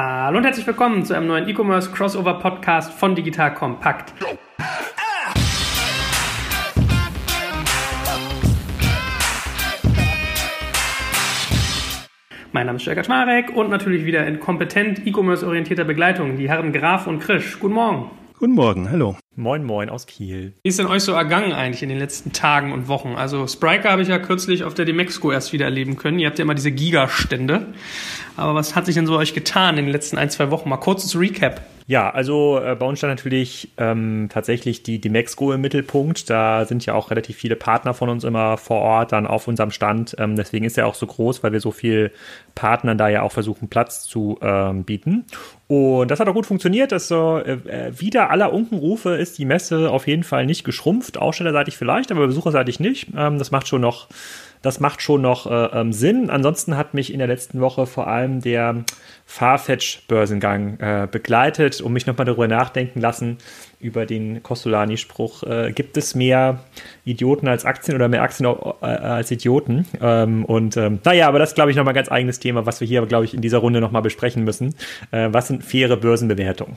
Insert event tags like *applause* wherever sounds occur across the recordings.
Hallo und herzlich willkommen zu einem neuen E-Commerce Crossover Podcast von Digital Kompakt. Mein Name ist Jörg Schmarek und natürlich wieder in kompetent E-Commerce orientierter Begleitung die Herren Graf und Krisch. Guten Morgen. Guten Morgen, hallo. Moin Moin aus Kiel. Wie ist denn euch so ergangen eigentlich in den letzten Tagen und Wochen? Also Spriker habe ich ja kürzlich auf der Demexco erst wieder erleben können. Ihr habt ja immer diese Gigastände. Aber was hat sich denn so euch getan in den letzten ein, zwei Wochen? Mal kurzes Recap. Ja, also äh, bei uns stand natürlich ähm, tatsächlich die, die Mexco im Mittelpunkt. Da sind ja auch relativ viele Partner von uns immer vor Ort dann auf unserem Stand. Ähm, deswegen ist er auch so groß, weil wir so viel Partnern da ja auch versuchen, Platz zu ähm, bieten. Und das hat auch gut funktioniert. Das so, äh, äh wieder aller Unkenrufe ist die Messe auf jeden Fall nicht geschrumpft. Ausstellerseitig vielleicht, aber besucherseitig nicht. Ähm, das macht schon noch das macht schon noch äh, ähm, Sinn. Ansonsten hat mich in der letzten Woche vor allem der Farfetch-Börsengang äh, begleitet und mich nochmal darüber nachdenken lassen, über den Costolani-Spruch, äh, gibt es mehr Idioten als Aktien oder mehr Aktien äh, als Idioten? Ähm, und ähm, naja, aber das ist, glaube ich, nochmal ein ganz eigenes Thema, was wir hier, glaube ich, in dieser Runde nochmal besprechen müssen. Äh, was sind faire Börsenbewertungen?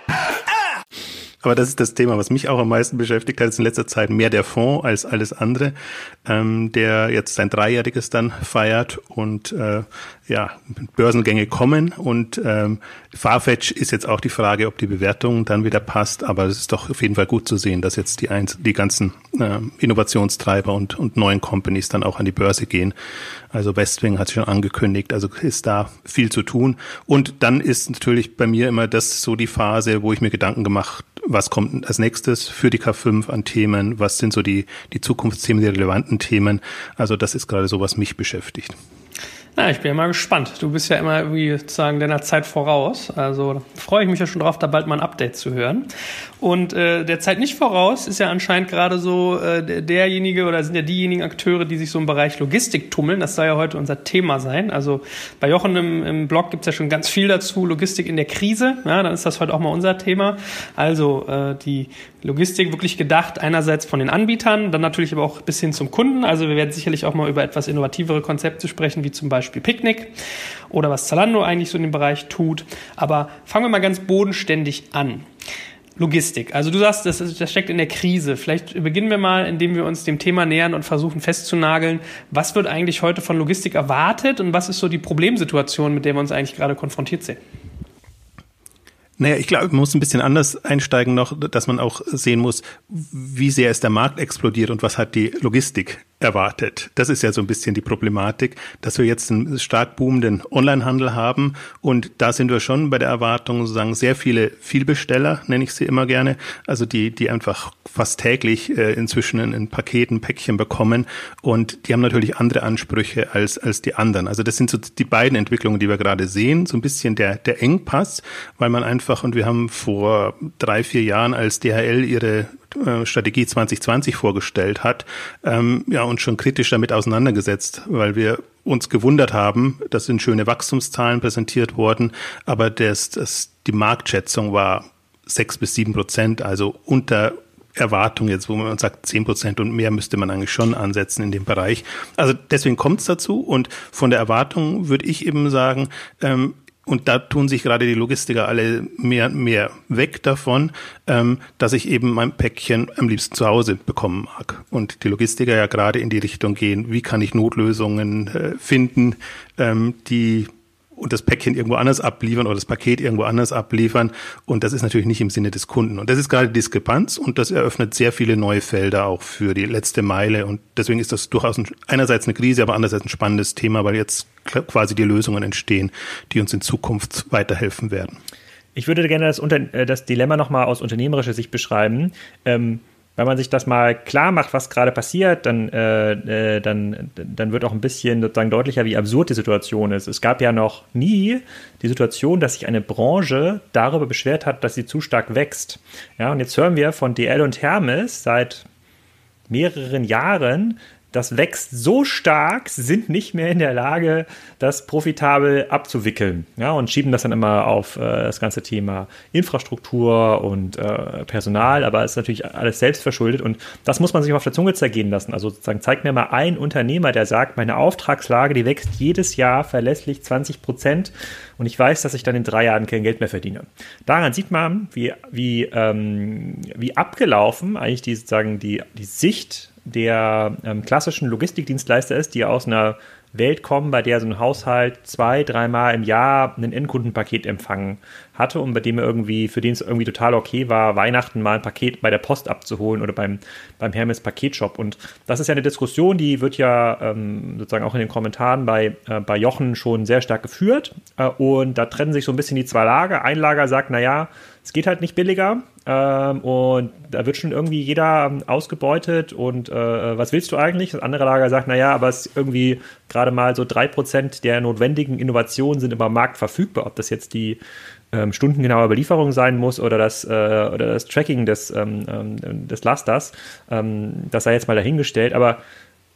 Aber das ist das Thema, was mich auch am meisten beschäftigt hat, ist in letzter Zeit mehr der Fonds als alles andere, ähm, der jetzt sein Dreijähriges dann feiert und äh, ja, Börsengänge kommen und ähm, Farfetch ist jetzt auch die Frage, ob die Bewertung dann wieder passt, aber es ist doch auf jeden Fall gut zu sehen, dass jetzt die, ein, die ganzen äh, Innovationstreiber und, und neuen Companies dann auch an die Börse gehen. Also Westwing hat schon angekündigt, also ist da viel zu tun. Und dann ist natürlich bei mir immer das so die Phase, wo ich mir Gedanken gemacht was kommt als nächstes für die K5 an Themen, was sind so die, die Zukunftsthemen, die relevanten Themen. Also das ist gerade so, was mich beschäftigt. Ja, ich bin ja mal gespannt. Du bist ja immer irgendwie sozusagen deiner Zeit voraus. Also freue ich mich ja schon drauf, da bald mal ein Update zu hören. Und äh, der Zeit nicht voraus ist ja anscheinend gerade so äh, derjenige oder sind ja diejenigen Akteure, die sich so im Bereich Logistik tummeln. Das soll ja heute unser Thema sein. Also bei Jochen im, im Blog gibt's ja schon ganz viel dazu, Logistik in der Krise. Ja, dann ist das heute auch mal unser Thema. Also äh, die Logistik wirklich gedacht, einerseits von den Anbietern, dann natürlich aber auch bis hin zum Kunden. Also wir werden sicherlich auch mal über etwas innovativere Konzepte sprechen, wie zum Beispiel Picknick oder was Zalando eigentlich so in dem Bereich tut. Aber fangen wir mal ganz bodenständig an. Logistik. Also du sagst, das, ist, das steckt in der Krise. Vielleicht beginnen wir mal, indem wir uns dem Thema nähern und versuchen festzunageln, was wird eigentlich heute von Logistik erwartet und was ist so die Problemsituation, mit der wir uns eigentlich gerade konfrontiert sehen? Naja, ich glaube, man muss ein bisschen anders einsteigen noch, dass man auch sehen muss, wie sehr ist der Markt explodiert und was hat die Logistik erwartet. Das ist ja so ein bisschen die Problematik, dass wir jetzt einen stark boomenden Onlinehandel haben und da sind wir schon bei der Erwartung sozusagen sehr viele Vielbesteller, nenne ich sie immer gerne, also die, die einfach fast täglich äh, inzwischen in, in Paketen, Päckchen bekommen und die haben natürlich andere Ansprüche als, als die anderen. Also das sind so die beiden Entwicklungen, die wir gerade sehen, so ein bisschen der, der Engpass, weil man einfach, und wir haben vor drei, vier Jahren als DHL ihre äh, Strategie 2020 vorgestellt hat, ähm, ja, uns schon kritisch damit auseinandergesetzt, weil wir uns gewundert haben, das sind schöne Wachstumszahlen präsentiert worden, aber das, das, die Marktschätzung war sechs bis sieben Prozent, also unter Erwartung jetzt, wo man sagt, zehn Prozent und mehr müsste man eigentlich schon ansetzen in dem Bereich. Also deswegen kommt es dazu und von der Erwartung würde ich eben sagen, ähm, und da tun sich gerade die Logistiker alle mehr und mehr weg davon, ähm, dass ich eben mein Päckchen am liebsten zu Hause bekommen mag. Und die Logistiker ja gerade in die Richtung gehen, wie kann ich Notlösungen äh, finden, ähm, die und das Päckchen irgendwo anders abliefern oder das Paket irgendwo anders abliefern. Und das ist natürlich nicht im Sinne des Kunden. Und das ist gerade Diskrepanz und das eröffnet sehr viele neue Felder auch für die letzte Meile. Und deswegen ist das durchaus ein, einerseits eine Krise, aber andererseits ein spannendes Thema, weil jetzt quasi die Lösungen entstehen, die uns in Zukunft weiterhelfen werden. Ich würde gerne das, Unter äh, das Dilemma nochmal aus unternehmerischer Sicht beschreiben. Ähm, wenn man sich das mal klar macht, was gerade passiert, dann, äh, äh, dann, dann wird auch ein bisschen sozusagen deutlicher, wie absurd die Situation ist. Es gab ja noch nie die Situation, dass sich eine Branche darüber beschwert hat, dass sie zu stark wächst. Ja, und jetzt hören wir von DL und Hermes seit mehreren Jahren, das wächst so stark, sind nicht mehr in der Lage, das profitabel abzuwickeln. Ja, und schieben das dann immer auf äh, das ganze Thema Infrastruktur und äh, Personal, aber es ist natürlich alles selbst verschuldet und das muss man sich auf der Zunge zergehen lassen. Also sozusagen zeigt mir mal ein Unternehmer, der sagt, meine Auftragslage, die wächst jedes Jahr verlässlich 20 Prozent und ich weiß, dass ich dann in drei Jahren kein Geld mehr verdiene. Daran sieht man, wie, wie, ähm, wie abgelaufen eigentlich die, sozusagen die, die Sicht der ähm, klassischen Logistikdienstleister ist, die aus einer Welt kommen, bei der so ein Haushalt zwei, dreimal im Jahr ein Endkundenpaket empfangen hatte und bei dem er irgendwie, für den es irgendwie total okay war, Weihnachten mal ein Paket bei der Post abzuholen oder beim, beim Hermes Paketshop. Und das ist ja eine Diskussion, die wird ja ähm, sozusagen auch in den Kommentaren bei, äh, bei Jochen schon sehr stark geführt. Äh, und da trennen sich so ein bisschen die zwei Lager. Ein Lager sagt, naja, es geht halt nicht billiger ähm, und da wird schon irgendwie jeder ähm, ausgebeutet und äh, was willst du eigentlich? Das andere Lager sagt, naja, aber es ist irgendwie gerade mal so drei Prozent der notwendigen Innovationen sind im Markt verfügbar. Ob das jetzt die ähm, stundengenaue Belieferung sein muss oder das, äh, oder das Tracking des, ähm, ähm des Lasters, ähm, das sei jetzt mal dahingestellt, aber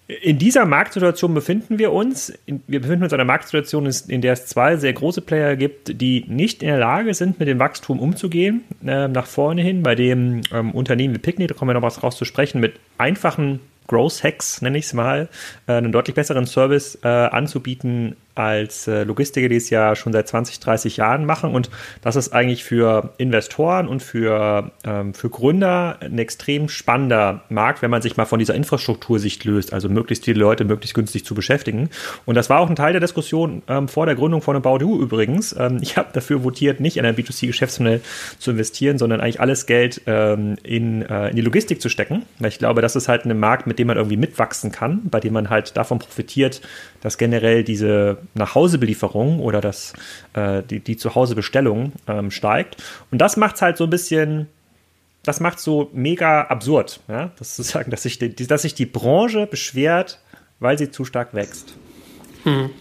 in dieser Marktsituation befinden wir uns. Wir befinden uns in einer Marktsituation, in der es zwei sehr große Player gibt, die nicht in der Lage sind, mit dem Wachstum umzugehen, äh, nach vorne hin, bei dem ähm, Unternehmen wie Picnic, da kommen wir noch was raus zu sprechen, mit einfachen Growth Hacks, nenne ich es mal, äh, einen deutlich besseren Service äh, anzubieten als äh, Logistiker, die es ja schon seit 20, 30 Jahren machen. Und das ist eigentlich für Investoren und für, ähm, für Gründer ein extrem spannender Markt, wenn man sich mal von dieser Infrastruktursicht löst, also möglichst viele Leute möglichst günstig zu beschäftigen. Und das war auch ein Teil der Diskussion ähm, vor der Gründung von About You übrigens. Ähm, ich habe dafür votiert, nicht in ein B2C-Geschäftsmodell zu investieren, sondern eigentlich alles Geld ähm, in, äh, in die Logistik zu stecken, weil ich glaube, das ist halt ein Markt, mit dem man irgendwie mitwachsen kann, bei dem man halt davon profitiert, dass generell diese Nachhausebelieferung oder das, äh, die, die Zuhausebestellung ähm, steigt. Und das macht es halt so ein bisschen, das macht so mega absurd, ja? das zu *laughs* sagen, dass sich die, dass sich die Branche beschwert, weil sie zu stark wächst. Hm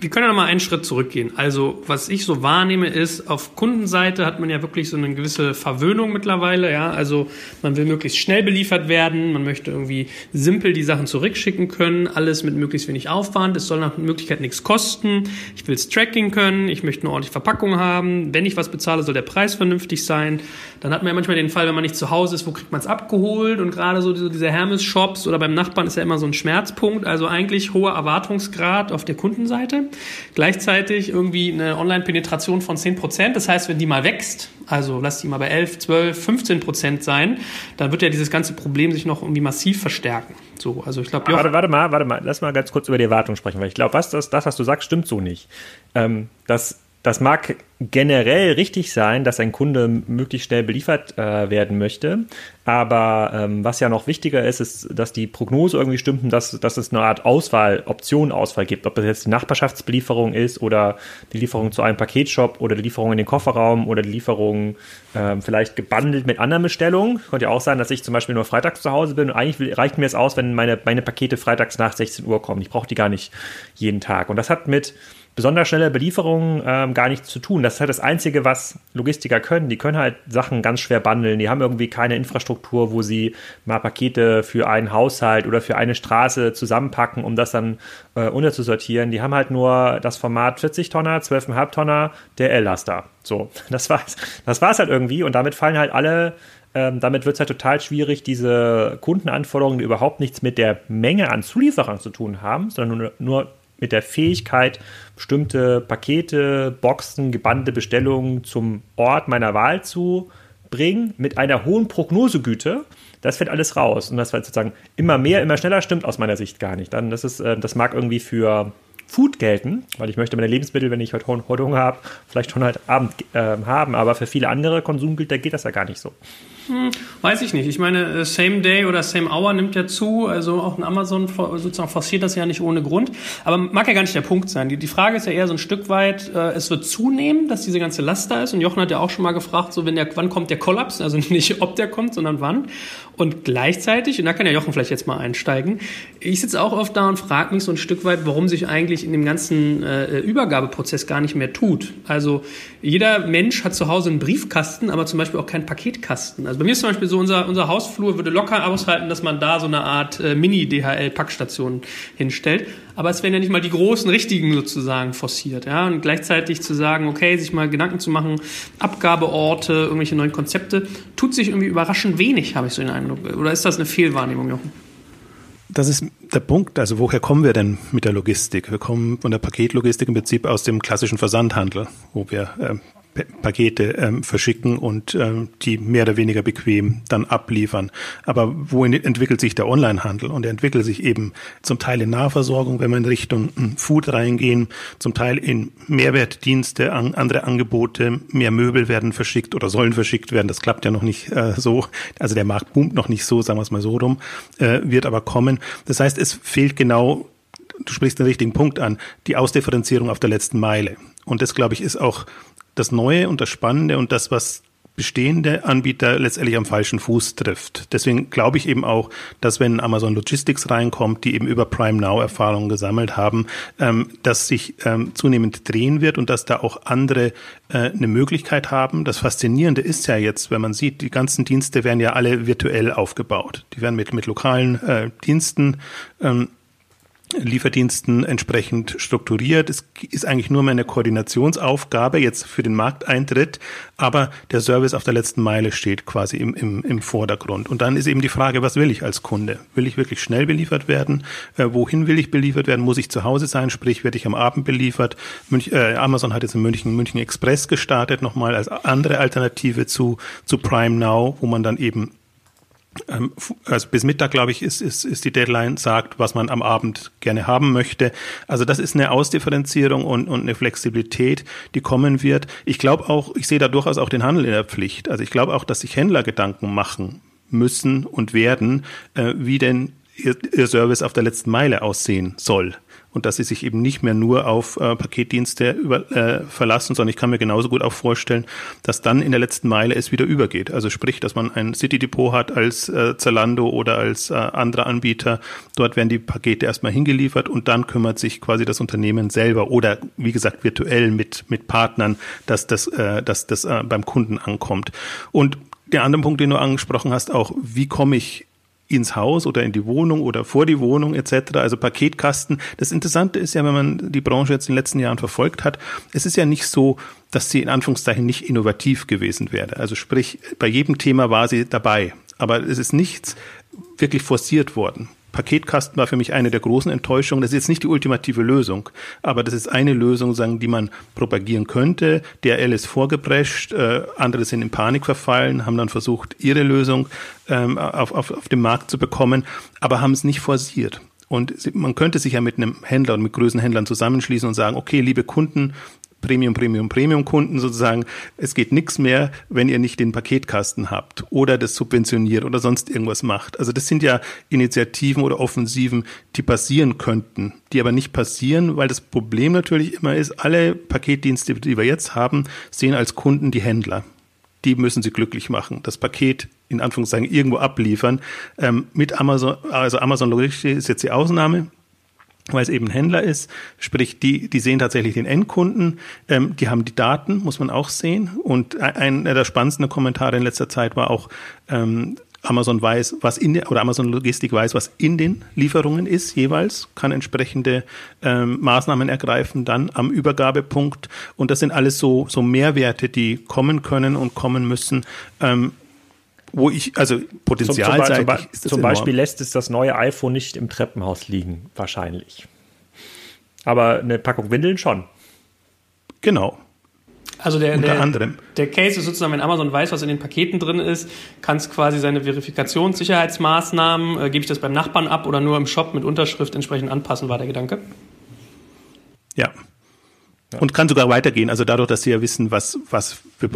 wir können ja noch mal einen Schritt zurückgehen. Also, was ich so wahrnehme, ist, auf Kundenseite hat man ja wirklich so eine gewisse Verwöhnung mittlerweile, ja. Also, man will möglichst schnell beliefert werden, man möchte irgendwie simpel die Sachen zurückschicken können, alles mit möglichst wenig Aufwand, es soll nach Möglichkeit nichts kosten, ich will es Tracking können, ich möchte eine ordentliche Verpackung haben, wenn ich was bezahle, soll der Preis vernünftig sein. Dann hat man ja manchmal den Fall, wenn man nicht zu Hause ist, wo kriegt man es abgeholt und gerade so diese Hermes-Shops oder beim Nachbarn ist ja immer so ein Schmerzpunkt, also eigentlich hoher Erwartungsgrad auf der Kundenseite. Gleichzeitig irgendwie eine Online-Penetration von 10 Prozent. Das heißt, wenn die mal wächst, also lass die mal bei 11, 12, 15 Prozent sein, dann wird ja dieses ganze Problem sich noch irgendwie massiv verstärken. So, also ich glaube, warte, warte mal, warte mal, lass mal ganz kurz über die Erwartung sprechen, weil ich glaube, was das, das, was du sagst, stimmt so nicht. Ähm, das das mag generell richtig sein, dass ein Kunde möglichst schnell beliefert äh, werden möchte. Aber ähm, was ja noch wichtiger ist, ist, dass die Prognose irgendwie stimmt und dass, dass es eine Art Auswahl, Optionenauswahl gibt. Ob das jetzt die Nachbarschaftsbelieferung ist oder die Lieferung zu einem Paketshop oder die Lieferung in den Kofferraum oder die Lieferung ähm, vielleicht gebundelt mit anderen Bestellungen. Könnte ja auch sein, dass ich zum Beispiel nur freitags zu Hause bin und eigentlich will, reicht mir es aus, wenn meine, meine Pakete freitags nach 16 Uhr kommen. Ich brauche die gar nicht jeden Tag. Und das hat mit besonders schnelle Belieferungen ähm, gar nichts zu tun. Das ist halt das Einzige, was Logistiker können. Die können halt Sachen ganz schwer bundeln. Die haben irgendwie keine Infrastruktur, wo sie mal Pakete für einen Haushalt oder für eine Straße zusammenpacken, um das dann äh, unterzusortieren. Die haben halt nur das Format 40 Tonner, 12,5 Tonner, der L-Laster. So, *laughs* das war's. Das war's halt irgendwie und damit fallen halt alle ähm, damit wird es halt total schwierig, diese Kundenanforderungen, die überhaupt nichts mit der Menge an Zulieferern zu tun haben, sondern nur, nur mit der Fähigkeit, bestimmte Pakete, Boxen, gebannte Bestellungen zum Ort meiner Wahl zu bringen, mit einer hohen Prognosegüte. Das fällt alles raus. Und das wird sozusagen immer mehr, immer schneller stimmt aus meiner Sicht gar nicht. Dann, das, ist, äh, das mag irgendwie für Food gelten, weil ich möchte meine Lebensmittel, wenn ich heute, heute Hunger habe, vielleicht schon heute Abend äh, haben. Aber für viele andere Konsumgüter geht das ja gar nicht so. Hm, weiß ich nicht. Ich meine, äh, Same Day oder Same Hour nimmt ja zu. Also auch ein Amazon sozusagen forciert das ja nicht ohne Grund. Aber mag ja gar nicht der Punkt sein. Die, die Frage ist ja eher so ein Stück weit, äh, es wird zunehmen, dass diese ganze Last da ist. Und Jochen hat ja auch schon mal gefragt, so wenn der, wann kommt der Kollaps? Also *laughs* nicht ob der kommt, sondern wann. Und gleichzeitig, und da kann ja Jochen vielleicht jetzt mal einsteigen, ich sitze auch oft da und frage mich so ein Stück weit, warum sich eigentlich in dem ganzen äh, Übergabeprozess gar nicht mehr tut. Also jeder Mensch hat zu Hause einen Briefkasten, aber zum Beispiel auch keinen Paketkasten. Also bei mir ist zum Beispiel so, unser, unser Hausflur würde locker aushalten, dass man da so eine Art äh, Mini-DHL-Packstation hinstellt. Aber es werden ja nicht mal die großen, richtigen sozusagen forciert. Ja? Und gleichzeitig zu sagen, okay, sich mal Gedanken zu machen, Abgabeorte, irgendwelche neuen Konzepte, tut sich irgendwie überraschend wenig, habe ich so den Eindruck. Oder ist das eine Fehlwahrnehmung, Jochen? Das ist der Punkt. Also woher kommen wir denn mit der Logistik? Wir kommen von der Paketlogistik im Prinzip aus dem klassischen Versandhandel, wo wir äh, Pakete ähm, verschicken und ähm, die mehr oder weniger bequem dann abliefern. Aber wohin entwickelt sich der Onlinehandel? Und er entwickelt sich eben zum Teil in Nahversorgung, wenn wir in Richtung hm, Food reingehen, zum Teil in Mehrwertdienste, an, andere Angebote, mehr Möbel werden verschickt oder sollen verschickt werden. Das klappt ja noch nicht äh, so. Also der Markt boomt noch nicht so, sagen wir es mal so rum, äh, wird aber kommen. Das heißt, es fehlt genau du sprichst den richtigen Punkt an, die Ausdifferenzierung auf der letzten Meile. Und das, glaube ich, ist auch das Neue und das Spannende und das, was bestehende Anbieter letztendlich am falschen Fuß trifft. Deswegen glaube ich eben auch, dass wenn Amazon Logistics reinkommt, die eben über Prime Now Erfahrungen gesammelt haben, ähm, dass sich ähm, zunehmend drehen wird und dass da auch andere äh, eine Möglichkeit haben. Das Faszinierende ist ja jetzt, wenn man sieht, die ganzen Dienste werden ja alle virtuell aufgebaut. Die werden mit, mit lokalen äh, Diensten ähm, Lieferdiensten entsprechend strukturiert. Es ist eigentlich nur mehr eine Koordinationsaufgabe jetzt für den Markteintritt, aber der Service auf der letzten Meile steht quasi im, im, im Vordergrund. Und dann ist eben die Frage, was will ich als Kunde? Will ich wirklich schnell beliefert werden? Äh, wohin will ich beliefert werden? Muss ich zu Hause sein? Sprich, werde ich am Abend beliefert? Münch, äh, Amazon hat jetzt in München München Express gestartet, nochmal als andere Alternative zu, zu Prime Now, wo man dann eben also bis Mittag, glaube ich, ist, ist, ist die Deadline, sagt, was man am Abend gerne haben möchte. Also das ist eine Ausdifferenzierung und, und eine Flexibilität, die kommen wird. Ich glaube auch, ich sehe da durchaus auch den Handel in der Pflicht. Also ich glaube auch, dass sich Händler Gedanken machen müssen und werden, äh, wie denn ihr, ihr Service auf der letzten Meile aussehen soll und dass sie sich eben nicht mehr nur auf äh, Paketdienste über, äh, verlassen, sondern ich kann mir genauso gut auch vorstellen, dass dann in der letzten Meile es wieder übergeht. Also sprich, dass man ein City Depot hat als äh, Zalando oder als äh, anderer Anbieter. Dort werden die Pakete erstmal hingeliefert und dann kümmert sich quasi das Unternehmen selber oder wie gesagt virtuell mit mit Partnern, dass das äh, dass das äh, beim Kunden ankommt. Und der andere Punkt, den du angesprochen hast, auch wie komme ich ins Haus oder in die Wohnung oder vor die Wohnung etc., also Paketkasten. Das Interessante ist ja, wenn man die Branche jetzt in den letzten Jahren verfolgt hat, es ist ja nicht so, dass sie in Anführungszeichen nicht innovativ gewesen wäre. Also sprich, bei jedem Thema war sie dabei, aber es ist nichts wirklich forciert worden. Paketkasten war für mich eine der großen Enttäuschungen. Das ist jetzt nicht die ultimative Lösung, aber das ist eine Lösung, sagen, die man propagieren könnte. DRL ist vorgeprescht, äh, andere sind in Panik verfallen, haben dann versucht, ihre Lösung ähm, auf, auf, auf den Markt zu bekommen, aber haben es nicht forciert. Und man könnte sich ja mit einem Händler und mit Größenhändlern zusammenschließen und sagen, okay, liebe Kunden, Premium, Premium, Premium-Kunden sozusagen, es geht nichts mehr, wenn ihr nicht den Paketkasten habt oder das subventioniert oder sonst irgendwas macht. Also das sind ja Initiativen oder Offensiven, die passieren könnten, die aber nicht passieren, weil das Problem natürlich immer ist, alle Paketdienste, die wir jetzt haben, sehen als Kunden die Händler. Die müssen sie glücklich machen. Das Paket in Anführungszeichen irgendwo abliefern. Ähm, mit Amazon, also Amazon Logistik ist jetzt die Ausnahme weil es eben Händler ist, sprich, die, die sehen tatsächlich den Endkunden, ähm, die haben die Daten, muss man auch sehen. Und einer der spannendsten Kommentare in letzter Zeit war auch, ähm, Amazon weiß, was in der, oder Amazon Logistik weiß, was in den Lieferungen ist jeweils, kann entsprechende ähm, Maßnahmen ergreifen, dann am Übergabepunkt. Und das sind alles so, so Mehrwerte, die kommen können und kommen müssen. Ähm, wo ich, also potenzialseitig zum, zum, zum, zum Beispiel lässt es das neue iPhone nicht im Treppenhaus liegen, wahrscheinlich. Aber eine Packung Windeln schon. Genau. Also der, Unter der, anderem. der Case ist sozusagen, wenn Amazon weiß, was in den Paketen drin ist, kann es quasi seine Verifikationssicherheitsmaßnahmen, äh, gebe ich das beim Nachbarn ab oder nur im Shop mit Unterschrift entsprechend anpassen, war der Gedanke. Ja, und kann sogar weitergehen. Also dadurch, dass sie ja wissen, was, was, für,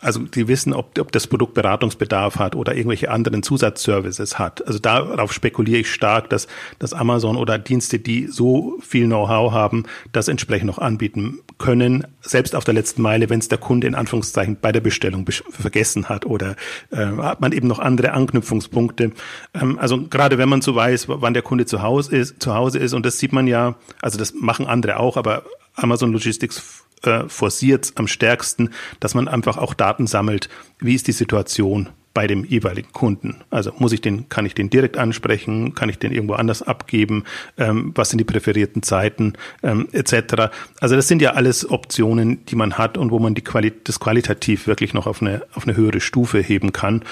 also die wissen, ob, ob das Produkt Beratungsbedarf hat oder irgendwelche anderen Zusatzservices hat. Also darauf spekuliere ich stark, dass, dass Amazon oder Dienste, die so viel Know-how haben, das entsprechend noch anbieten können, selbst auf der letzten Meile, wenn es der Kunde in Anführungszeichen bei der Bestellung vergessen hat oder äh, hat man eben noch andere Anknüpfungspunkte. Ähm, also gerade wenn man so weiß, wann der Kunde zu Hause ist, zu Hause ist, und das sieht man ja, also das machen andere auch, aber Amazon Logistics äh, forciert am stärksten, dass man einfach auch Daten sammelt. Wie ist die Situation bei dem jeweiligen Kunden? Also muss ich den, kann ich den direkt ansprechen? Kann ich den irgendwo anders abgeben? Ähm, was sind die präferierten Zeiten? Ähm, etc. Also das sind ja alles Optionen, die man hat und wo man die Quali das qualitativ wirklich noch auf eine, auf eine höhere Stufe heben kann.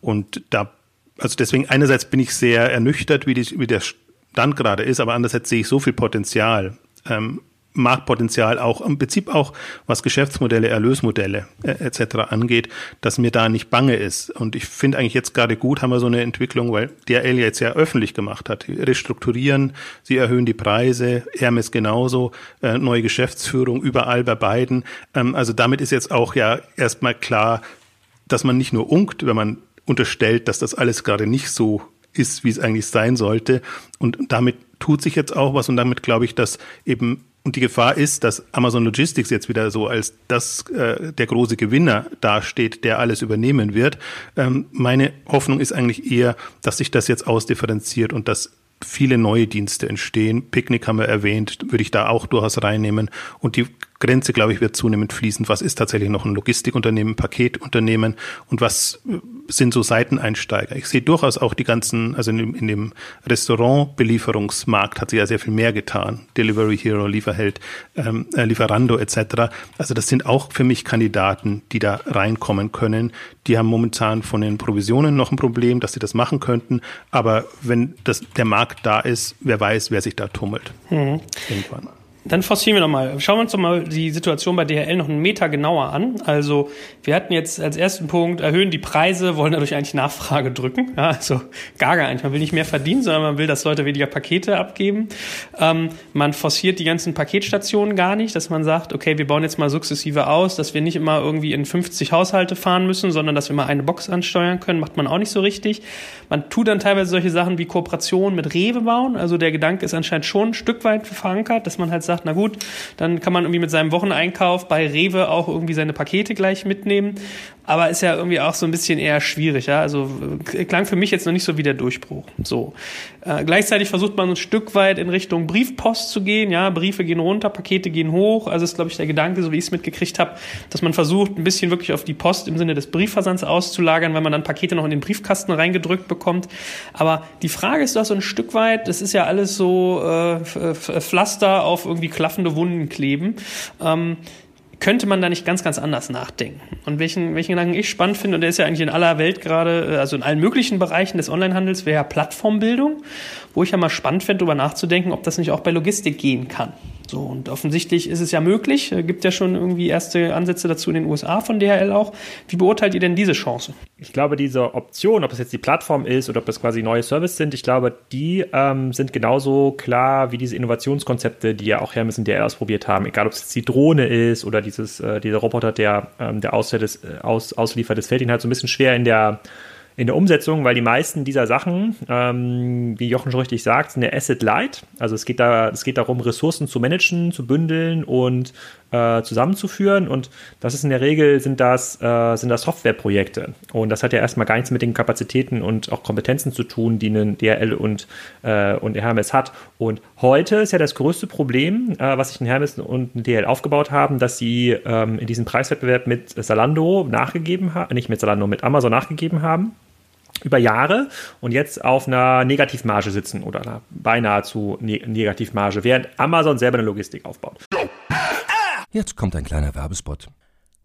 Und da, also deswegen einerseits bin ich sehr ernüchtert, wie, die, wie der Stand gerade ist, aber andererseits sehe ich so viel Potenzial. Ähm, Marktpotenzial auch im Prinzip auch was Geschäftsmodelle, Erlösmodelle äh, etc. angeht, dass mir da nicht bange ist. Und ich finde eigentlich jetzt gerade gut, haben wir so eine Entwicklung, weil DRL jetzt ja öffentlich gemacht hat. Restrukturieren, sie erhöhen die Preise, Hermes genauso, äh, neue Geschäftsführung überall bei beiden. Ähm, also damit ist jetzt auch ja erstmal klar, dass man nicht nur unkt, wenn man unterstellt, dass das alles gerade nicht so ist, wie es eigentlich sein sollte. Und damit tut sich jetzt auch was und damit glaube ich, dass eben und die Gefahr ist, dass Amazon Logistics jetzt wieder so als das äh, der große Gewinner dasteht, der alles übernehmen wird. Ähm, meine Hoffnung ist eigentlich eher, dass sich das jetzt ausdifferenziert und dass viele neue Dienste entstehen. Picknick haben wir erwähnt, würde ich da auch durchaus reinnehmen. Und die Grenze, glaube ich, wird zunehmend fließen. Was ist tatsächlich noch ein Logistikunternehmen, Paketunternehmen und was sind so Seiteneinsteiger? Ich sehe durchaus auch die ganzen, also in dem, in dem Restaurantbelieferungsmarkt hat sich ja sehr viel mehr getan. Delivery Hero, Lieferheld, ähm, äh, Lieferando etc. Also das sind auch für mich Kandidaten, die da reinkommen können. Die haben momentan von den Provisionen noch ein Problem, dass sie das machen könnten. Aber wenn das, der Markt da ist, wer weiß, wer sich da tummelt. Mhm. Irgendwann. Dann forcieren wir nochmal. Schauen wir uns doch mal die Situation bei DHL noch einen Meter genauer an. Also wir hatten jetzt als ersten Punkt, erhöhen die Preise, wollen dadurch eigentlich Nachfrage drücken. Ja, also gar gar nicht. Man will nicht mehr verdienen, sondern man will, dass Leute weniger Pakete abgeben. Ähm, man forciert die ganzen Paketstationen gar nicht, dass man sagt, okay, wir bauen jetzt mal sukzessive aus, dass wir nicht immer irgendwie in 50 Haushalte fahren müssen, sondern dass wir mal eine Box ansteuern können, macht man auch nicht so richtig. Man tut dann teilweise solche Sachen wie Kooperation mit Rewe bauen. Also der Gedanke ist anscheinend schon ein Stück weit verankert, dass man halt sagt, sagt, na gut, dann kann man irgendwie mit seinem Wocheneinkauf bei Rewe auch irgendwie seine Pakete gleich mitnehmen. Aber ist ja irgendwie auch so ein bisschen eher schwierig, ja. Also äh, klang für mich jetzt noch nicht so wie der Durchbruch. So. Äh, gleichzeitig versucht man ein Stück weit in Richtung Briefpost zu gehen, ja. Briefe gehen runter, Pakete gehen hoch. Also ist, glaube ich, der Gedanke, so wie ich es mitgekriegt habe, dass man versucht, ein bisschen wirklich auf die Post im Sinne des Briefversands auszulagern, weil man dann Pakete noch in den Briefkasten reingedrückt bekommt. Aber die Frage ist doch so ein Stück weit, das ist ja alles so äh, Pflaster auf irgendwie klaffende Wunden kleben. Ähm, könnte man da nicht ganz, ganz anders nachdenken? Und welchen, welchen Gedanken ich spannend finde, und der ist ja eigentlich in aller Welt gerade, äh, also in allen möglichen Bereichen des Onlinehandels, wäre ja Plattformbildung, wo ich ja mal spannend fände, darüber nachzudenken, ob das nicht auch bei Logistik gehen kann. So, und offensichtlich ist es ja möglich. Es gibt ja schon irgendwie erste Ansätze dazu in den USA von DHL auch. Wie beurteilt ihr denn diese Chance? Ich glaube, diese Option, ob es jetzt die Plattform ist oder ob es quasi neue Services sind, ich glaube, die ähm, sind genauso klar wie diese Innovationskonzepte, die ja auch Hermes und DHL ausprobiert haben. Egal, ob es jetzt die Drohne ist oder dieses, äh, dieser Roboter, der, ähm, der Ausliefert, des, äh, aus, ausliefert. Das fällt ihnen halt so ein bisschen schwer in der in der Umsetzung, weil die meisten dieser Sachen, ähm, wie Jochen schon richtig sagt, sind ja Asset Light. Also es geht da, es geht darum, Ressourcen zu managen, zu bündeln und äh, zusammenzuführen. Und das ist in der Regel sind das, äh, sind das Softwareprojekte. Und das hat ja erstmal gar nichts mit den Kapazitäten und auch Kompetenzen zu tun, die ein DRL und, äh, und Hermes hat. Und heute ist ja das größte Problem, äh, was sich ein Hermes und ein DRL aufgebaut haben, dass sie ähm, in diesem Preiswettbewerb mit Salando nachgegeben haben, nicht mit Salando, mit Amazon nachgegeben haben über Jahre und jetzt auf einer Negativmarge sitzen oder einer beinahe zu ne Negativmarge, während Amazon selber eine Logistik aufbaut. Jetzt kommt ein kleiner Werbespot.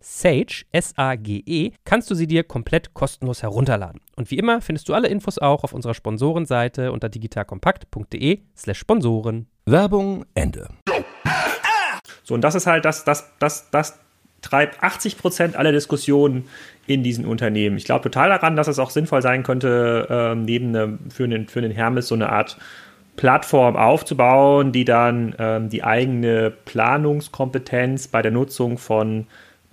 Sage, S-A-G-E, kannst du sie dir komplett kostenlos herunterladen. Und wie immer findest du alle Infos auch auf unserer Sponsorenseite unter digitalkompakt.de slash Sponsoren. Werbung Ende. So, und das ist halt, das, das, das, das treibt 80 Prozent aller Diskussionen in diesen Unternehmen. Ich glaube total daran, dass es auch sinnvoll sein könnte, äh, neben ne, für, den, für den Hermes so eine Art Plattform aufzubauen, die dann ähm, die eigene Planungskompetenz bei der Nutzung von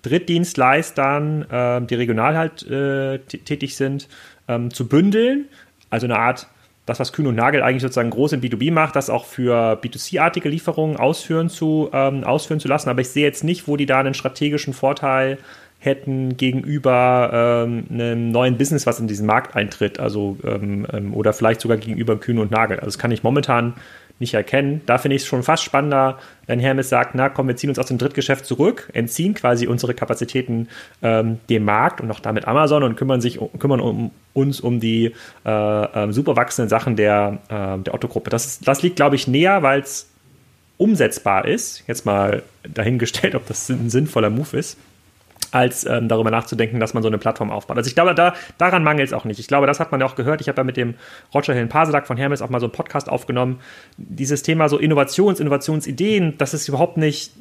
Drittdienstleistern, äh, die regional halt äh, tätig sind, ähm, zu bündeln. Also eine Art, das, was Kühn und Nagel eigentlich sozusagen groß in B2B macht, das auch für B2C-artige Lieferungen ausführen zu, ähm, ausführen zu lassen. Aber ich sehe jetzt nicht, wo die da einen strategischen Vorteil hätten gegenüber ähm, einem neuen Business, was in diesen Markt eintritt, also ähm, ähm oder vielleicht sogar gegenüber Kühn und Nagel. Also das kann ich momentan nicht erkennen. Da finde ich es schon fast spannender, wenn Hermes sagt, na komm, wir ziehen uns aus dem Drittgeschäft zurück, entziehen quasi unsere Kapazitäten ähm, dem Markt und auch damit Amazon und kümmern sich kümmern um, uns um die äh, äh, super wachsenden Sachen der, äh, der Otto-Gruppe. Das, das liegt, glaube ich, näher, weil es umsetzbar ist. Jetzt mal dahingestellt, ob das ein sinnvoller Move ist als ähm, darüber nachzudenken, dass man so eine Plattform aufbaut. Also ich glaube, da, daran mangelt es auch nicht. Ich glaube, das hat man ja auch gehört. Ich habe ja mit dem Roger Hillen Pasedak von Hermes auch mal so einen Podcast aufgenommen. Dieses Thema so Innovations, Innovationsideen, das ist überhaupt nicht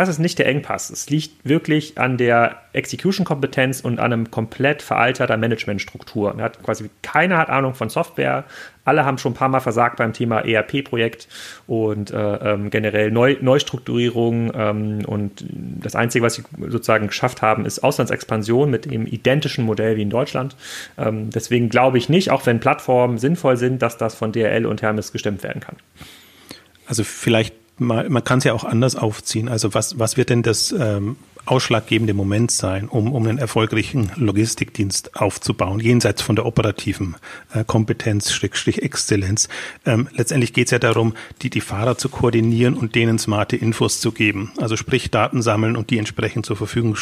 das ist nicht der Engpass. Es liegt wirklich an der Execution-Kompetenz und an einem komplett veralterter Managementstruktur. Hat quasi keiner hat Ahnung von Software. Alle haben schon ein paar Mal versagt beim Thema ERP-Projekt und äh, ähm, generell Neu Neustrukturierung. Ähm, und das Einzige, was sie sozusagen geschafft haben, ist Auslandsexpansion mit dem identischen Modell wie in Deutschland. Ähm, deswegen glaube ich nicht, auch wenn Plattformen sinnvoll sind, dass das von DRL und Hermes gestemmt werden kann. Also vielleicht mal, man kann es ja auch anders aufziehen. Also was, was wird denn das ähm, ausschlaggebende Moment sein, um, um einen erfolgreichen Logistikdienst aufzubauen, jenseits von der operativen äh, Kompetenz, Schrägstrich Exzellenz. Ähm, letztendlich geht es ja darum, die, die Fahrer zu koordinieren und denen smarte Infos zu geben. Also sprich Daten sammeln und die entsprechend zur Verfügung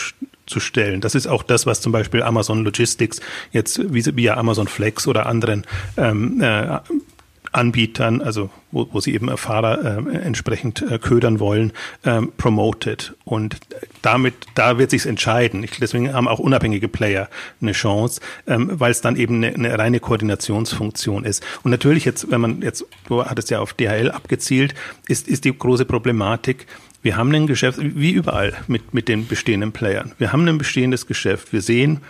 zu stellen. Das ist auch das, was zum Beispiel Amazon Logistics jetzt via Amazon Flex oder anderen ähm, äh, Anbietern, also wo, wo sie eben Fahrer äh, entsprechend äh, ködern wollen, ähm, promoted. Und damit, da wird sich's entscheiden. Ich, deswegen haben auch unabhängige Player eine Chance, ähm, weil es dann eben eine, eine reine Koordinationsfunktion ist. Und natürlich jetzt, wenn man jetzt, du hattest ja auf DHL abgezielt, ist, ist die große Problematik, wir haben ein Geschäft, wie überall mit, mit den bestehenden Playern. Wir haben ein bestehendes Geschäft. Wir sehen,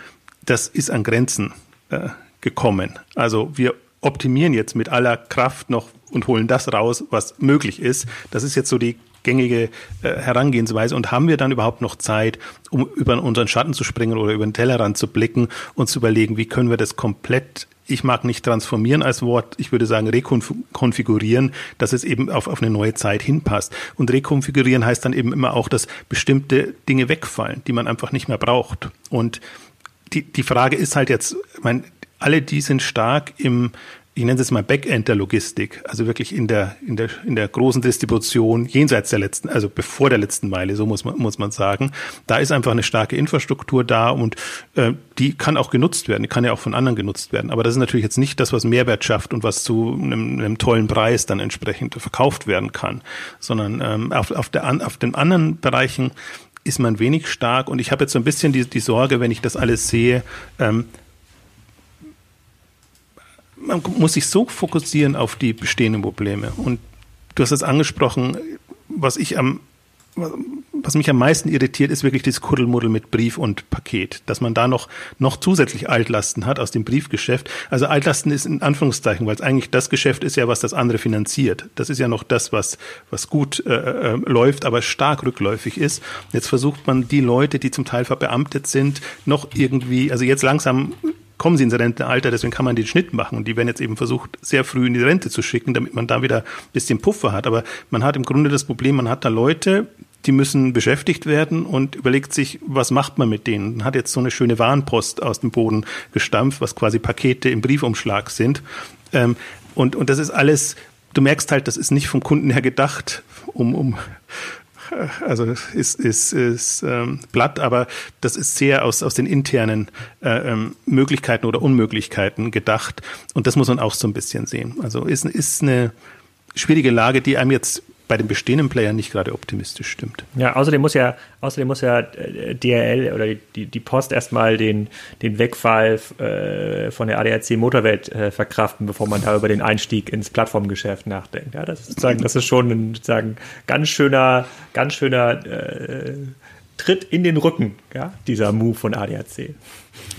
das ist an Grenzen äh, gekommen. Also wir optimieren jetzt mit aller Kraft noch und holen das raus, was möglich ist. Das ist jetzt so die gängige äh, Herangehensweise und haben wir dann überhaupt noch Zeit, um über unseren Schatten zu springen oder über den Tellerrand zu blicken und zu überlegen, wie können wir das komplett ich mag nicht transformieren als Wort, ich würde sagen rekonfigurieren, dass es eben auf, auf eine neue Zeit hinpasst. Und rekonfigurieren heißt dann eben immer auch, dass bestimmte Dinge wegfallen, die man einfach nicht mehr braucht. Und die, die Frage ist halt jetzt, ich meine, alle die sind stark im, ich nenne es mal Backend der Logistik, also wirklich in der, in der, in der großen Distribution, jenseits der letzten, also bevor der letzten Meile, so muss man, muss man sagen. Da ist einfach eine starke Infrastruktur da und äh, die kann auch genutzt werden, die kann ja auch von anderen genutzt werden. Aber das ist natürlich jetzt nicht das, was Mehrwert schafft und was zu einem, einem tollen Preis dann entsprechend verkauft werden kann, sondern ähm, auf, auf, der, auf den anderen Bereichen ist man wenig stark und ich habe jetzt so ein bisschen die, die Sorge, wenn ich das alles sehe, ähm, man muss sich so fokussieren auf die bestehenden Probleme. Und du hast es angesprochen, was ich am was mich am meisten irritiert, ist wirklich das Kuddelmuddel mit Brief und Paket. Dass man da noch, noch zusätzlich Altlasten hat aus dem Briefgeschäft. Also Altlasten ist in Anführungszeichen, weil es eigentlich das Geschäft ist ja, was das andere finanziert. Das ist ja noch das, was, was gut äh, äh, läuft, aber stark rückläufig ist. Jetzt versucht man die Leute, die zum Teil verbeamtet sind, noch irgendwie, also jetzt langsam kommen sie ins Rentenalter, deswegen kann man den Schnitt machen. Und die werden jetzt eben versucht, sehr früh in die Rente zu schicken, damit man da wieder ein bisschen Puffer hat. Aber man hat im Grunde das Problem, man hat da Leute, die müssen beschäftigt werden und überlegt sich, was macht man mit denen? Man hat jetzt so eine schöne Warenpost aus dem Boden gestampft, was quasi Pakete im Briefumschlag sind. Ähm, und, und das ist alles, du merkst halt, das ist nicht vom Kunden her gedacht, um, um also ist, ist, ist ähm, blatt, aber das ist sehr aus, aus den internen äh, ähm, Möglichkeiten oder Unmöglichkeiten gedacht. Und das muss man auch so ein bisschen sehen. Also ist, ist eine schwierige Lage, die einem jetzt bei den bestehenden Playern nicht gerade optimistisch stimmt. Ja, außerdem muss ja, außerdem muss ja äh, DRL oder die, die Post erstmal den, den Wegfall äh, von der ADAC Motorwelt äh, verkraften, bevor man da über den Einstieg ins Plattformgeschäft nachdenkt. Ja, das ist sozusagen, das ist schon ein sozusagen ganz schöner, ganz schöner äh, Tritt in den Rücken, ja, dieser Move von ADAC.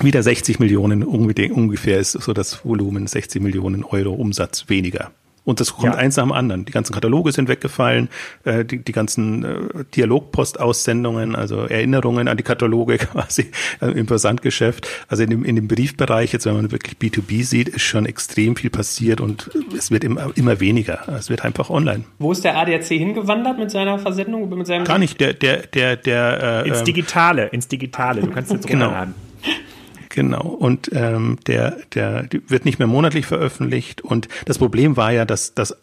Wieder 60 Millionen ungefähr ist so das Volumen, 60 Millionen Euro Umsatz weniger. Und das kommt ja. eins nach dem anderen. Die ganzen Kataloge sind weggefallen, äh, die, die ganzen äh, Dialogpostaussendungen, also Erinnerungen an die Kataloge *laughs* quasi äh, im Versandgeschäft. Also in dem, in dem Briefbereich, jetzt wenn man wirklich B2B sieht, ist schon extrem viel passiert und es wird immer, immer weniger. Es wird einfach online. Wo ist der ADAC hingewandert mit seiner Versendung? Mit seinem Gar nicht, der, der, der, der äh, Ins ähm, Digitale, ins Digitale. Du kannst jetzt *laughs* genau. runterladen. Genau. Und ähm, der, der wird nicht mehr monatlich veröffentlicht. Und das Problem war ja, dass dass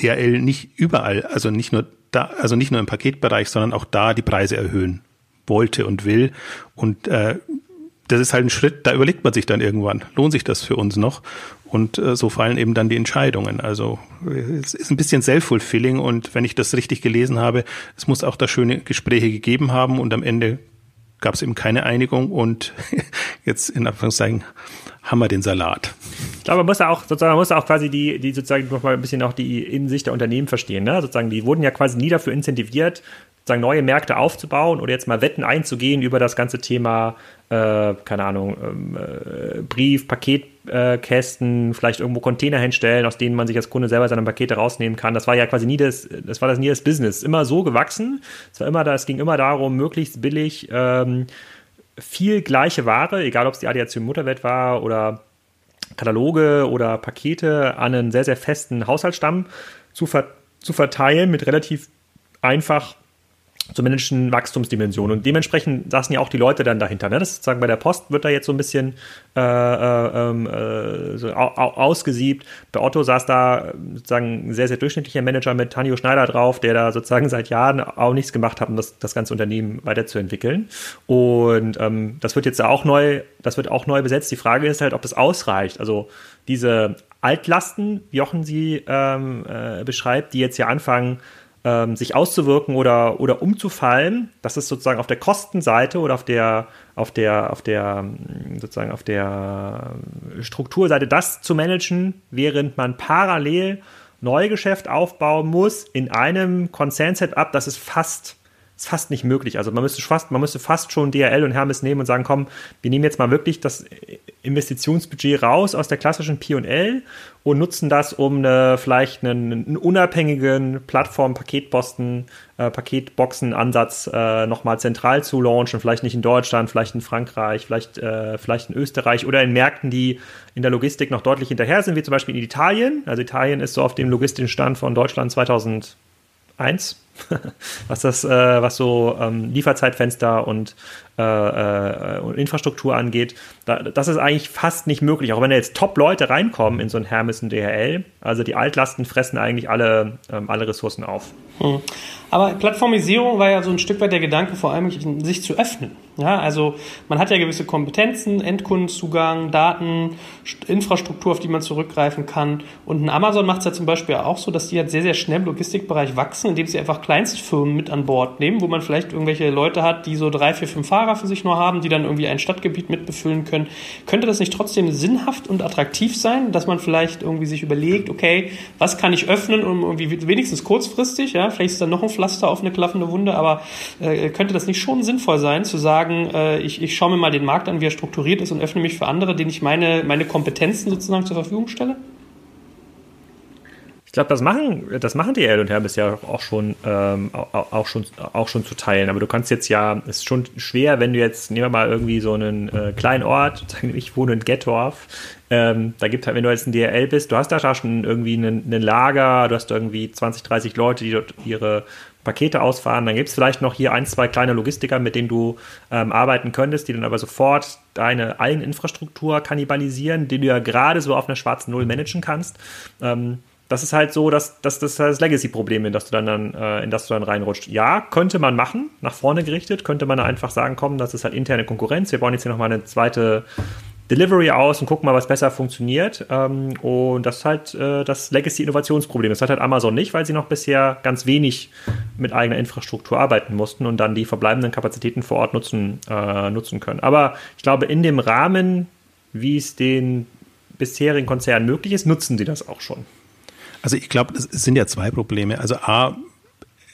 DRL nicht überall, also nicht nur da, also nicht nur im Paketbereich, sondern auch da die Preise erhöhen wollte und will. Und äh, das ist halt ein Schritt, da überlegt man sich dann irgendwann, lohnt sich das für uns noch? Und äh, so fallen eben dann die Entscheidungen. Also es ist ein bisschen self-fulfilling und wenn ich das richtig gelesen habe, es muss auch da schöne Gespräche gegeben haben und am Ende gab es eben keine Einigung und *laughs* jetzt in Anführungszeichen haben wir den Salat. Ich glaube, man muss auch sozusagen, man muss auch quasi die, die sozusagen noch mal ein bisschen auch die Innensicht der Unternehmen verstehen. Ne? Sozusagen, die wurden ja quasi nie dafür incentiviert, sozusagen neue Märkte aufzubauen oder jetzt mal Wetten einzugehen über das ganze Thema, äh, keine Ahnung, ähm, äh, Brief, Paketkästen, äh, vielleicht irgendwo Container hinstellen, aus denen man sich als Kunde selber seine Pakete rausnehmen kann. Das war ja quasi nie das, das war das nie das Business. Immer so gewachsen. Es war immer es ging immer darum, möglichst billig ähm, viel gleiche Ware, egal ob es die ADAC Mutterwelt war oder Kataloge oder Pakete an einen sehr, sehr festen Haushaltsstamm zu, ver zu verteilen mit relativ einfach zu managen Wachstumsdimensionen. Und dementsprechend saßen ja auch die Leute dann dahinter. Ne? Das ist sozusagen bei der Post wird da jetzt so ein bisschen äh, äh, ähm, äh, so ausgesiebt. Bei Otto saß da sozusagen ein sehr, sehr durchschnittlicher Manager mit Tanjo Schneider drauf, der da sozusagen seit Jahren auch nichts gemacht hat, um das, das ganze Unternehmen weiterzuentwickeln. Und ähm, das wird jetzt auch neu, das wird auch neu besetzt. Die Frage ist halt, ob das ausreicht. Also diese Altlasten, wie Jochen sie ähm, äh, beschreibt, die jetzt ja anfangen, ähm, sich auszuwirken oder, oder umzufallen. Das ist sozusagen auf der Kostenseite oder auf der, auf der, auf der, sozusagen auf der Strukturseite das zu managen, während man parallel Neugeschäft aufbauen muss in einem Konzern-Setup, das ist fast ist fast nicht möglich. Also man müsste fast, man müsste fast schon DRL und Hermes nehmen und sagen, komm, wir nehmen jetzt mal wirklich das Investitionsbudget raus aus der klassischen P&L und nutzen das, um eine, vielleicht einen, einen unabhängigen Plattform-Paketposten, äh, Paketboxen-Ansatz äh, nochmal zentral zu launchen. Vielleicht nicht in Deutschland, vielleicht in Frankreich, vielleicht, äh, vielleicht in Österreich oder in Märkten, die in der Logistik noch deutlich hinterher sind, wie zum Beispiel in Italien. Also Italien ist so auf dem logistischen Stand von Deutschland 2001 *laughs* was das, äh, was so ähm, Lieferzeitfenster und, äh, äh, Infrastruktur angeht. Da, das ist eigentlich fast nicht möglich. Auch wenn da jetzt Top-Leute reinkommen in so ein Hermes und DHL, also die Altlasten fressen eigentlich alle, ähm, alle Ressourcen auf. Hm. Aber Plattformisierung war ja so ein Stück weit der Gedanke, vor allem sich zu öffnen. Ja, also man hat ja gewisse Kompetenzen, Endkundenzugang, Daten, Infrastruktur, auf die man zurückgreifen kann. Und ein Amazon macht es ja zum Beispiel auch so, dass die halt sehr, sehr schnell im Logistikbereich wachsen, indem sie einfach Kleinstfirmen mit an Bord nehmen, wo man vielleicht irgendwelche Leute hat, die so drei, vier, fünf Fahrer Fahrer für sich nur haben, die dann irgendwie ein Stadtgebiet mitbefüllen können. Könnte das nicht trotzdem sinnhaft und attraktiv sein, dass man vielleicht irgendwie sich überlegt, okay, was kann ich öffnen, um irgendwie wenigstens kurzfristig, ja, vielleicht ist da noch ein Pflaster auf eine klaffende Wunde, aber äh, könnte das nicht schon sinnvoll sein, zu sagen, äh, ich, ich schaue mir mal den Markt an, wie er strukturiert ist und öffne mich für andere, denen ich meine, meine Kompetenzen sozusagen zur Verfügung stelle? Ich glaube, das machen, das machen die L und Hermes ja auch schon, ähm, auch, schon, auch schon zu teilen. Aber du kannst jetzt ja, es ist schon schwer, wenn du jetzt, nehmen wir mal irgendwie so einen äh, kleinen Ort, *laughs* ich wohne in Gettorf, ähm, da gibt halt, wenn du jetzt ein DRL bist, du hast da schon irgendwie ein Lager, du hast irgendwie 20, 30 Leute, die dort ihre Pakete ausfahren. Dann gibt es vielleicht noch hier ein, zwei kleine Logistiker, mit denen du ähm, arbeiten könntest, die dann aber sofort deine Eigeninfrastruktur kannibalisieren, die du ja gerade so auf einer schwarzen Null managen kannst. Ähm, das ist halt so, dass, dass das das Legacy-Problem, in das du dann, dann äh, in das du dann reinrutscht. Ja, könnte man machen, nach vorne gerichtet, könnte man einfach sagen, komm, das ist halt interne Konkurrenz. Wir bauen jetzt hier nochmal eine zweite Delivery aus und gucken mal, was besser funktioniert. Ähm, und das ist halt äh, das Legacy-Innovationsproblem. Das hat halt Amazon nicht, weil sie noch bisher ganz wenig mit eigener Infrastruktur arbeiten mussten und dann die verbleibenden Kapazitäten vor Ort nutzen, äh, nutzen können. Aber ich glaube, in dem Rahmen, wie es den bisherigen Konzernen möglich ist, nutzen sie das auch schon. Also ich glaube, es sind ja zwei Probleme. Also A,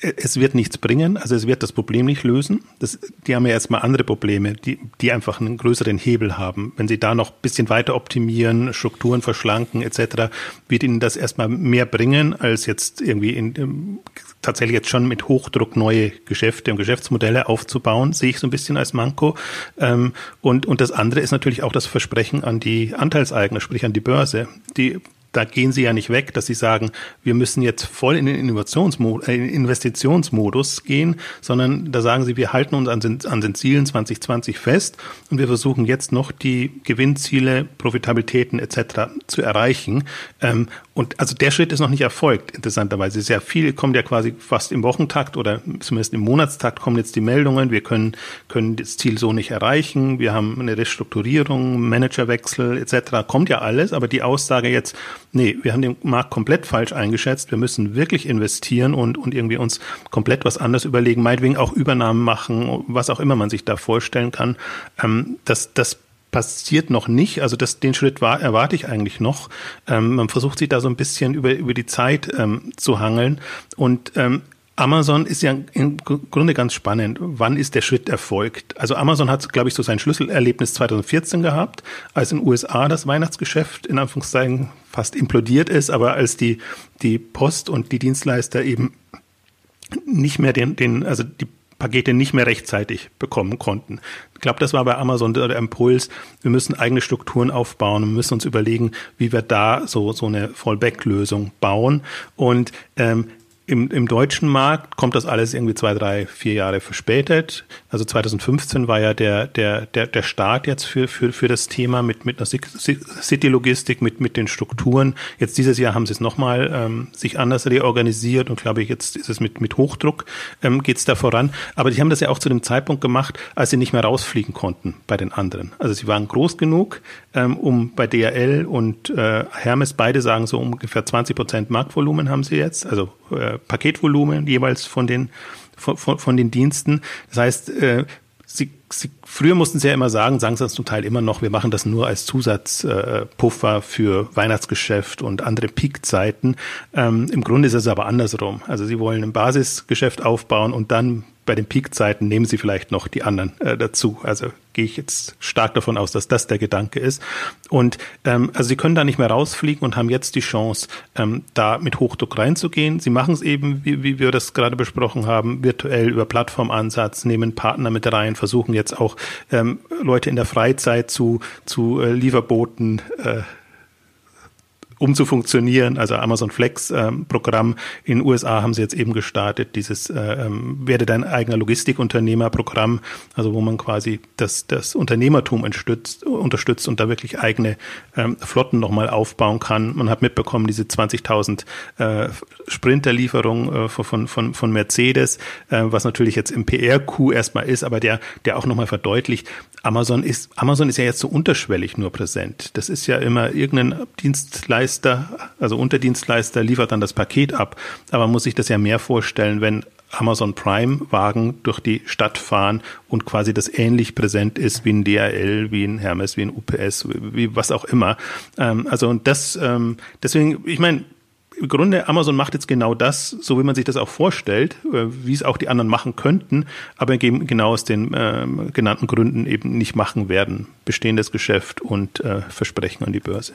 es wird nichts bringen, also es wird das Problem nicht lösen. Das, die haben ja erstmal andere Probleme, die, die einfach einen größeren Hebel haben. Wenn sie da noch ein bisschen weiter optimieren, Strukturen verschlanken etc., wird ihnen das erstmal mehr bringen, als jetzt irgendwie in, tatsächlich jetzt schon mit Hochdruck neue Geschäfte und Geschäftsmodelle aufzubauen, sehe ich so ein bisschen als Manko. Ähm, und, und das andere ist natürlich auch das Versprechen an die Anteilseigner, sprich an die Börse. Die da gehen sie ja nicht weg, dass sie sagen, wir müssen jetzt voll in den Innovationsmodus, äh, Investitionsmodus gehen, sondern da sagen sie, wir halten uns an den, an den Zielen 2020 fest und wir versuchen jetzt noch die Gewinnziele, Profitabilitäten etc. zu erreichen. Ähm, und also der Schritt ist noch nicht erfolgt, interessanterweise. Sehr viel kommt ja quasi fast im Wochentakt oder zumindest im Monatstakt kommen jetzt die Meldungen, wir können, können das Ziel so nicht erreichen, wir haben eine Restrukturierung, Managerwechsel etc. Kommt ja alles, aber die Aussage jetzt, nee, wir haben den Markt komplett falsch eingeschätzt, wir müssen wirklich investieren und, und irgendwie uns komplett was anderes überlegen, meinetwegen auch Übernahmen machen, was auch immer man sich da vorstellen kann. Ähm, das, das passiert noch nicht. Also das, den Schritt war, erwarte ich eigentlich noch. Ähm, man versucht sich da so ein bisschen über, über die Zeit ähm, zu hangeln. Und ähm, Amazon ist ja im Grunde ganz spannend. Wann ist der Schritt erfolgt? Also Amazon hat, glaube ich, so sein Schlüsselerlebnis 2014 gehabt, als in den USA das Weihnachtsgeschäft in Anführungszeichen fast implodiert ist, aber als die, die Post und die Dienstleister eben nicht mehr den, den, also die Pakete nicht mehr rechtzeitig bekommen konnten. Ich glaube, das war bei Amazon der Impuls. Wir müssen eigene Strukturen aufbauen. Wir müssen uns überlegen, wie wir da so, so eine Fallback-Lösung bauen. Und ähm, im, Im deutschen Markt kommt das alles irgendwie zwei, drei, vier Jahre verspätet. Also 2015 war ja der, der, der, der Start jetzt für, für, für das Thema mit, mit einer City-Logistik, mit, mit den Strukturen. Jetzt dieses Jahr haben sie es nochmal ähm, sich anders reorganisiert und glaube ich, jetzt ist es mit, mit Hochdruck ähm, geht es da voran. Aber die haben das ja auch zu dem Zeitpunkt gemacht, als sie nicht mehr rausfliegen konnten bei den anderen. Also sie waren groß genug, ähm, um bei DRL und äh, Hermes beide sagen so ungefähr 20 Prozent Marktvolumen haben sie jetzt, also äh, Paketvolumen jeweils von den, von, von, von den Diensten. Das heißt, äh, sie, sie, früher mussten sie ja immer sagen, sagen sie das zum Teil immer noch, wir machen das nur als Zusatzpuffer äh, für Weihnachtsgeschäft und andere Peakzeiten. Ähm, Im Grunde ist es aber andersrum. Also sie wollen ein Basisgeschäft aufbauen und dann bei den Peakzeiten nehmen sie vielleicht noch die anderen äh, dazu. Also gehe ich jetzt stark davon aus, dass das der Gedanke ist. Und ähm, also sie können da nicht mehr rausfliegen und haben jetzt die Chance, ähm, da mit Hochdruck reinzugehen. Sie machen es eben, wie, wie wir das gerade besprochen haben, virtuell über Plattformansatz, nehmen Partner mit rein, versuchen jetzt auch ähm, Leute in der Freizeit zu, zu äh, Lieferboten äh, um zu funktionieren. Also Amazon Flex ähm, Programm in den USA haben sie jetzt eben gestartet, dieses äh, ähm, werde dein eigener Logistikunternehmer Programm, also wo man quasi das, das Unternehmertum unterstützt, unterstützt und da wirklich eigene ähm, Flotten nochmal aufbauen kann. Man hat mitbekommen, diese 20.000 äh, Sprinterlieferung äh, von, von, von Mercedes, äh, was natürlich jetzt im PR-Coup erstmal ist, aber der, der auch nochmal verdeutlicht, Amazon ist, Amazon ist ja jetzt so unterschwellig nur präsent. Das ist ja immer irgendein Dienstleister, also Unterdienstleister liefert dann das Paket ab. Aber man muss sich das ja mehr vorstellen, wenn Amazon Prime Wagen durch die Stadt fahren und quasi das ähnlich präsent ist wie ein DRL, wie ein Hermes, wie ein UPS, wie was auch immer. Ähm, also und das, ähm, deswegen, ich meine, im Grunde Amazon macht jetzt genau das, so wie man sich das auch vorstellt, äh, wie es auch die anderen machen könnten, aber eben genau aus den äh, genannten Gründen eben nicht machen werden. Bestehendes Geschäft und äh, Versprechen an die Börse.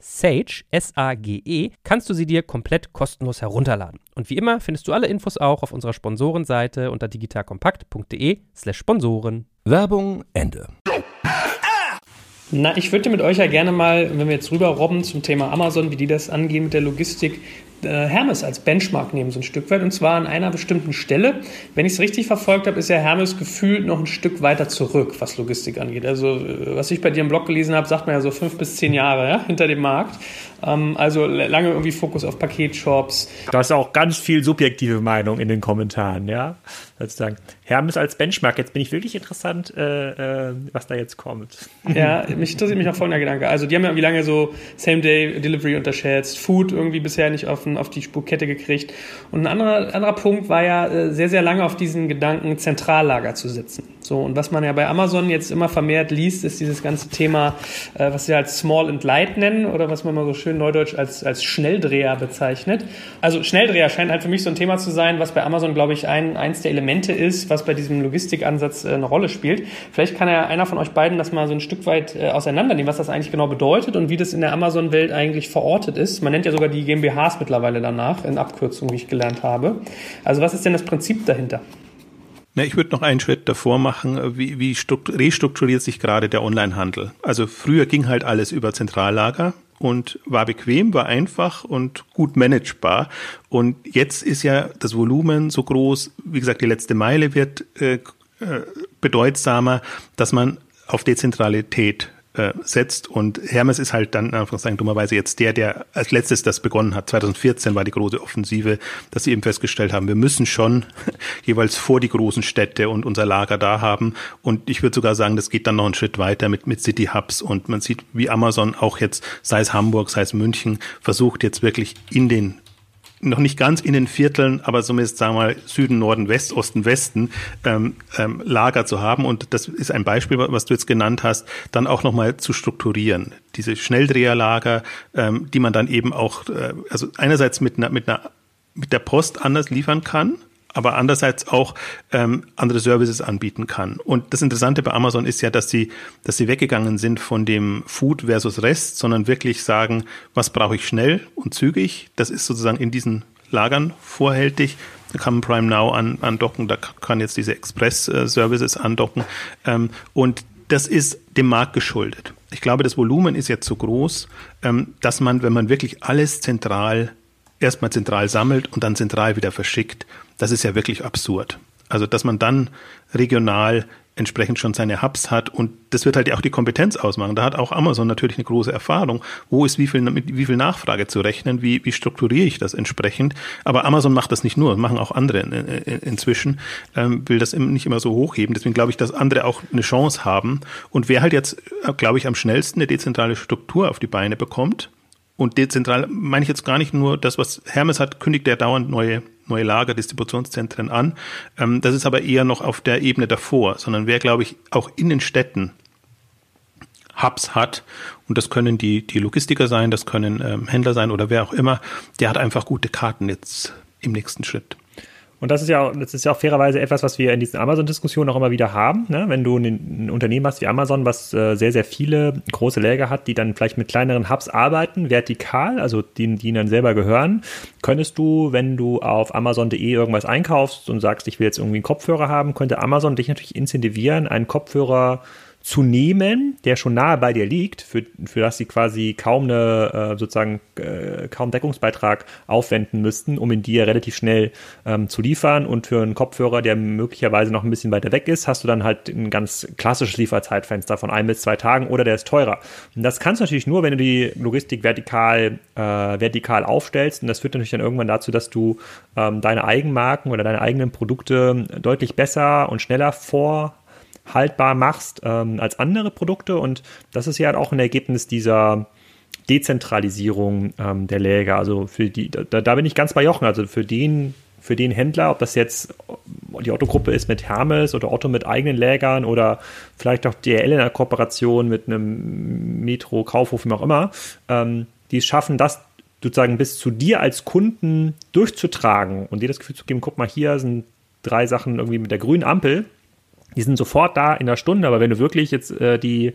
Sage, S-A-G-E, kannst du sie dir komplett kostenlos herunterladen. Und wie immer findest du alle Infos auch auf unserer Sponsorenseite unter digitalkompakt.de slash Sponsoren. Werbung Ende. Na, ich würde mit euch ja gerne mal, wenn wir jetzt rüber robben zum Thema Amazon, wie die das angehen mit der Logistik, Hermes als Benchmark nehmen, so ein Stück weit. Und zwar an einer bestimmten Stelle. Wenn ich es richtig verfolgt habe, ist ja Hermes gefühlt noch ein Stück weiter zurück, was Logistik angeht. Also, äh, was ich bei dir im Blog gelesen habe, sagt man ja so fünf bis zehn Jahre ja, hinter dem Markt. Ähm, also lange irgendwie Fokus auf Paketshops. Du hast auch ganz viel subjektive Meinung in den Kommentaren, ja. Sozusagen. Hermes als Benchmark. Jetzt bin ich wirklich interessant, äh, äh, was da jetzt kommt. Ja, *laughs* mich interessiert mich auch folgender Gedanke. Also, die haben ja wie lange so Same-Day-Delivery unterschätzt, Food irgendwie bisher nicht auf, auf die Spurkette gekriegt. Und ein anderer, anderer Punkt war ja äh, sehr, sehr lange auf diesen Gedanken, Zentrallager zu setzen. So, und was man ja bei Amazon jetzt immer vermehrt liest, ist dieses ganze Thema, äh, was sie als Small and Light nennen oder was man mal so schön neudeutsch als, als Schnelldreher bezeichnet. Also Schnelldreher scheint halt für mich so ein Thema zu sein, was bei Amazon, glaube ich, ein, eins der Elemente ist, was bei diesem Logistikansatz äh, eine Rolle spielt. Vielleicht kann ja einer von euch beiden das mal so ein Stück weit äh, auseinandernehmen, was das eigentlich genau bedeutet und wie das in der Amazon-Welt eigentlich verortet ist. Man nennt ja sogar die GmbHs mittlerweile danach, in Abkürzung, wie ich gelernt habe. Also was ist denn das Prinzip dahinter? Na, ich würde noch einen Schritt davor machen, wie, wie restrukturiert sich gerade der Onlinehandel? Also früher ging halt alles über Zentrallager und war bequem, war einfach und gut managebar. Und jetzt ist ja das Volumen so groß, wie gesagt, die letzte Meile wird äh, äh bedeutsamer, dass man auf Dezentralität äh, setzt. Und Hermes ist halt dann, einfach sagen, dummerweise jetzt der, der als letztes das begonnen hat. 2014 war die große Offensive, dass sie eben festgestellt haben, wir müssen schon *laughs* jeweils vor die großen Städte und unser Lager da haben. Und ich würde sogar sagen, das geht dann noch einen Schritt weiter mit, mit City Hubs. Und man sieht, wie Amazon auch jetzt, sei es Hamburg, sei es München, versucht jetzt wirklich in den noch nicht ganz in den Vierteln, aber zumindest sagen wir mal Süden, Norden, West, Osten, Westen ähm, ähm, Lager zu haben. Und das ist ein Beispiel, was du jetzt genannt hast, dann auch nochmal zu strukturieren. Diese Schnelldreherlager, ähm, die man dann eben auch, äh, also einerseits mit einer, mit einer mit der Post anders liefern kann, aber andererseits auch ähm, andere Services anbieten kann. Und das Interessante bei Amazon ist ja, dass sie, dass sie weggegangen sind von dem Food versus Rest, sondern wirklich sagen, was brauche ich schnell und zügig. Das ist sozusagen in diesen Lagern vorhältig. Da kann Prime Now an, andocken, da kann jetzt diese Express-Services andocken. Ähm, und das ist dem Markt geschuldet. Ich glaube, das Volumen ist jetzt so groß, ähm, dass man, wenn man wirklich alles zentral erstmal zentral sammelt und dann zentral wieder verschickt, das ist ja wirklich absurd. Also, dass man dann regional entsprechend schon seine Hubs hat und das wird halt auch die Kompetenz ausmachen. Da hat auch Amazon natürlich eine große Erfahrung. Wo ist wie viel, mit wie viel Nachfrage zu rechnen? Wie, wie strukturiere ich das entsprechend? Aber Amazon macht das nicht nur, machen auch andere in, in, inzwischen, ähm, will das nicht immer so hochheben. Deswegen glaube ich, dass andere auch eine Chance haben. Und wer halt jetzt, glaube ich, am schnellsten eine dezentrale Struktur auf die Beine bekommt, und dezentral meine ich jetzt gar nicht nur das, was Hermes hat, kündigt er dauernd neue neue Lager, Distributionszentren an. Ähm, das ist aber eher noch auf der Ebene davor, sondern wer, glaube ich, auch in den Städten Hubs hat, und das können die, die Logistiker sein, das können ähm, Händler sein oder wer auch immer, der hat einfach gute Karten jetzt im nächsten Schritt. Und das ist ja, das ist ja auch fairerweise etwas, was wir in diesen Amazon-Diskussionen auch immer wieder haben. Ne? Wenn du ein, ein, Unternehmen hast wie Amazon, was äh, sehr, sehr viele große Läger hat, die dann vielleicht mit kleineren Hubs arbeiten, vertikal, also die, die ihnen dann selber gehören, könntest du, wenn du auf Amazon.de irgendwas einkaufst und sagst, ich will jetzt irgendwie einen Kopfhörer haben, könnte Amazon dich natürlich incentivieren, einen Kopfhörer zu nehmen, der schon nahe bei dir liegt, für, für das sie quasi kaum eine, äh, sozusagen äh, kaum Deckungsbeitrag aufwenden müssten, um ihn dir relativ schnell ähm, zu liefern. Und für einen Kopfhörer, der möglicherweise noch ein bisschen weiter weg ist, hast du dann halt ein ganz klassisches Lieferzeitfenster von ein bis zwei Tagen oder der ist teurer. Und das kannst du natürlich nur, wenn du die Logistik vertikal, äh, vertikal aufstellst. Und das führt natürlich dann irgendwann dazu, dass du ähm, deine Eigenmarken oder deine eigenen Produkte deutlich besser und schneller vor haltbar machst ähm, als andere Produkte. Und das ist ja auch ein Ergebnis dieser Dezentralisierung ähm, der Läger. Also für die, da, da bin ich ganz bei Jochen. Also für den, für den Händler, ob das jetzt die Otto-Gruppe ist mit Hermes oder Otto mit eigenen Lägern oder vielleicht auch DRL in der Kooperation mit einem Metro, Kaufhof, wie auch immer, ähm, die schaffen das sozusagen bis zu dir als Kunden durchzutragen und dir das Gefühl zu geben, guck mal, hier sind drei Sachen irgendwie mit der grünen Ampel, die sind sofort da in der Stunde, aber wenn du wirklich jetzt äh, die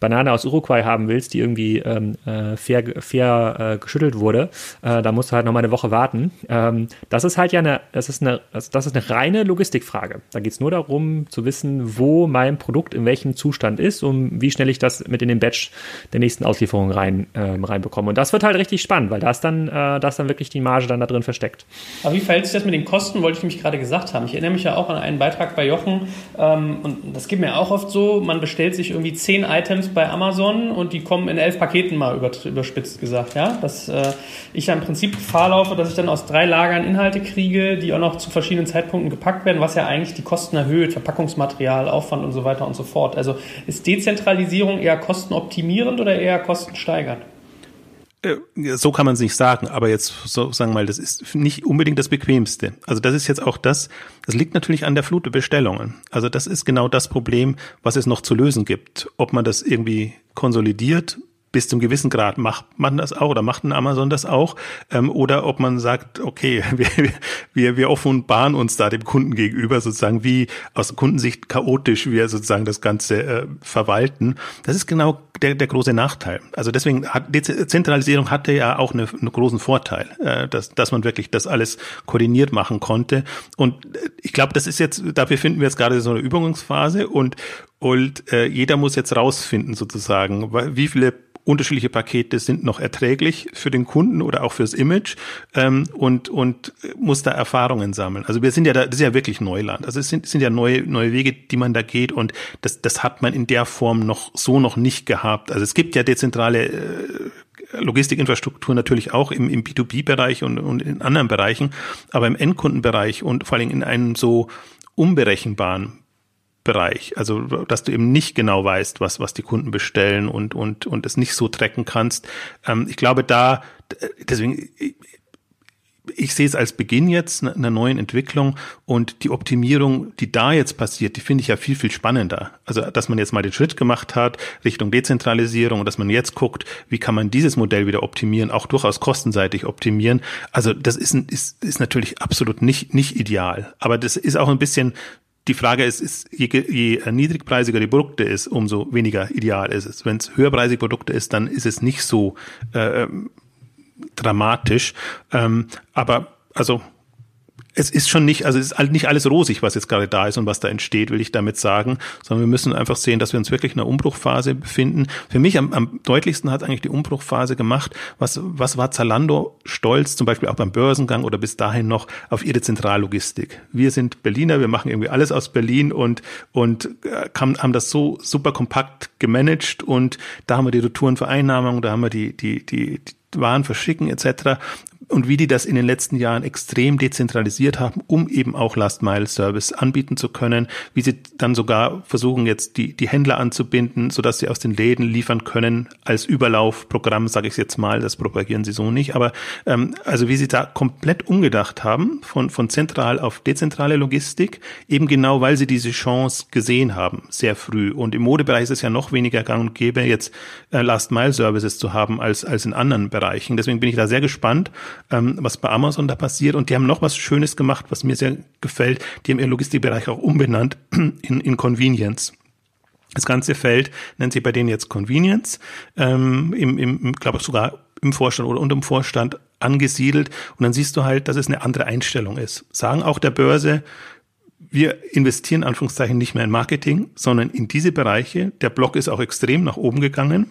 Banane aus Uruguay haben willst, die irgendwie ähm, äh, fair, fair äh, geschüttelt wurde, äh, da musst du halt noch mal eine Woche warten. Ähm, das ist halt ja eine, das ist eine, das ist eine reine Logistikfrage. Da geht es nur darum zu wissen, wo mein Produkt in welchem Zustand ist und wie schnell ich das mit in den Batch der nächsten Auslieferung rein, ähm, reinbekomme. Und das wird halt richtig spannend, weil da ist dann, äh, da ist dann wirklich die Marge dann da drin versteckt. Aber wie verhält sich das mit den Kosten, wollte ich mich gerade gesagt haben. Ich erinnere mich ja auch an einen Beitrag bei Jochen ähm, und das geht mir auch oft so, man bestellt sich irgendwie zehn Items bei Amazon und die kommen in elf Paketen mal überspitzt gesagt. Ja? Dass äh, ich ja im Prinzip Gefahr laufe, dass ich dann aus drei Lagern Inhalte kriege, die auch noch zu verschiedenen Zeitpunkten gepackt werden, was ja eigentlich die Kosten erhöht, Verpackungsmaterial, Aufwand und so weiter und so fort. Also ist Dezentralisierung eher kostenoptimierend oder eher kostensteigernd? Äh, so kann man es nicht sagen, aber jetzt so sagen wir mal, das ist nicht unbedingt das Bequemste. Also das ist jetzt auch das, das liegt natürlich an der Flut der Bestellungen. Also das ist genau das Problem, was es noch zu lösen gibt. Ob man das irgendwie konsolidiert bis zum gewissen Grad macht man das auch oder macht ein Amazon das auch ähm, oder ob man sagt, okay, *laughs* wir, wir, wir offenbaren uns da dem Kunden gegenüber sozusagen, wie aus Kundensicht chaotisch wir sozusagen das Ganze äh, verwalten. Das ist genau der, der große Nachteil. Also deswegen hat Dezentralisierung hatte ja auch eine, einen großen Vorteil, äh, dass, dass man wirklich das alles koordiniert machen konnte. Und äh, ich glaube, das ist jetzt, dafür finden wir jetzt gerade so eine Übungsphase und und äh, jeder muss jetzt rausfinden sozusagen, wie viele unterschiedliche Pakete sind noch erträglich für den Kunden oder auch fürs Image ähm, und, und muss da Erfahrungen sammeln. Also wir sind ja da, das ist ja wirklich Neuland. Also es sind, sind ja neue, neue Wege, die man da geht und das, das hat man in der Form noch so noch nicht gehabt. Also es gibt ja dezentrale äh, Logistikinfrastruktur natürlich auch im, im B2B-Bereich und, und in anderen Bereichen, aber im Endkundenbereich und vor allem in einem so unberechenbaren Bereich. Also, dass du eben nicht genau weißt, was, was die Kunden bestellen und, und, und es nicht so trecken kannst. Ähm, ich glaube, da, deswegen, ich, ich sehe es als Beginn jetzt einer neuen Entwicklung und die Optimierung, die da jetzt passiert, die finde ich ja viel, viel spannender. Also, dass man jetzt mal den Schritt gemacht hat Richtung Dezentralisierung und dass man jetzt guckt, wie kann man dieses Modell wieder optimieren, auch durchaus kostenseitig optimieren. Also, das ist, ist, ist natürlich absolut nicht, nicht ideal. Aber das ist auch ein bisschen die Frage ist, ist je, je niedrigpreisiger die Produkte ist, umso weniger ideal ist es. Wenn es höherpreisige Produkte ist, dann ist es nicht so äh, ähm, dramatisch. Ähm, aber also es ist schon nicht, also es ist nicht alles rosig, was jetzt gerade da ist und was da entsteht, will ich damit sagen, sondern wir müssen einfach sehen, dass wir uns wirklich in einer Umbruchphase befinden. Für mich am, am deutlichsten hat eigentlich die Umbruchphase gemacht, was, was war Zalando stolz, zum Beispiel auch beim Börsengang oder bis dahin noch auf ihre Zentrallogistik. Wir sind Berliner, wir machen irgendwie alles aus Berlin und, und äh, haben das so super kompakt gemanagt und da haben wir die Retourenvereinnahmung, da haben wir die, die, die, die Waren verschicken etc und wie die das in den letzten Jahren extrem dezentralisiert haben, um eben auch Last-Mile-Service anbieten zu können, wie sie dann sogar versuchen jetzt die, die Händler anzubinden, sodass sie aus den Läden liefern können als Überlaufprogramm, sage ich jetzt mal, das propagieren sie so nicht, aber ähm, also wie sie da komplett umgedacht haben von, von zentral auf dezentrale Logistik, eben genau weil sie diese Chance gesehen haben, sehr früh. Und im Modebereich ist es ja noch weniger gang und gäbe, jetzt äh, Last-Mile-Services zu haben als, als in anderen Bereichen. Deswegen bin ich da sehr gespannt, ähm, was bei Amazon da passiert. Und die haben noch was Schönes gemacht, was mir sehr gefällt. Die haben ihren Logistikbereich auch umbenannt *clears throat* in, in Convenience. Das ganze Feld nennt sich bei denen jetzt Convenience, ähm, im, im, glaube ich sogar im Vorstand oder unterm Vorstand angesiedelt. Und dann siehst du halt, dass es eine andere Einstellung ist. Sagen auch der Börse, wir investieren Anführungszeichen nicht mehr in Marketing, sondern in diese Bereiche. Der Block ist auch extrem nach oben gegangen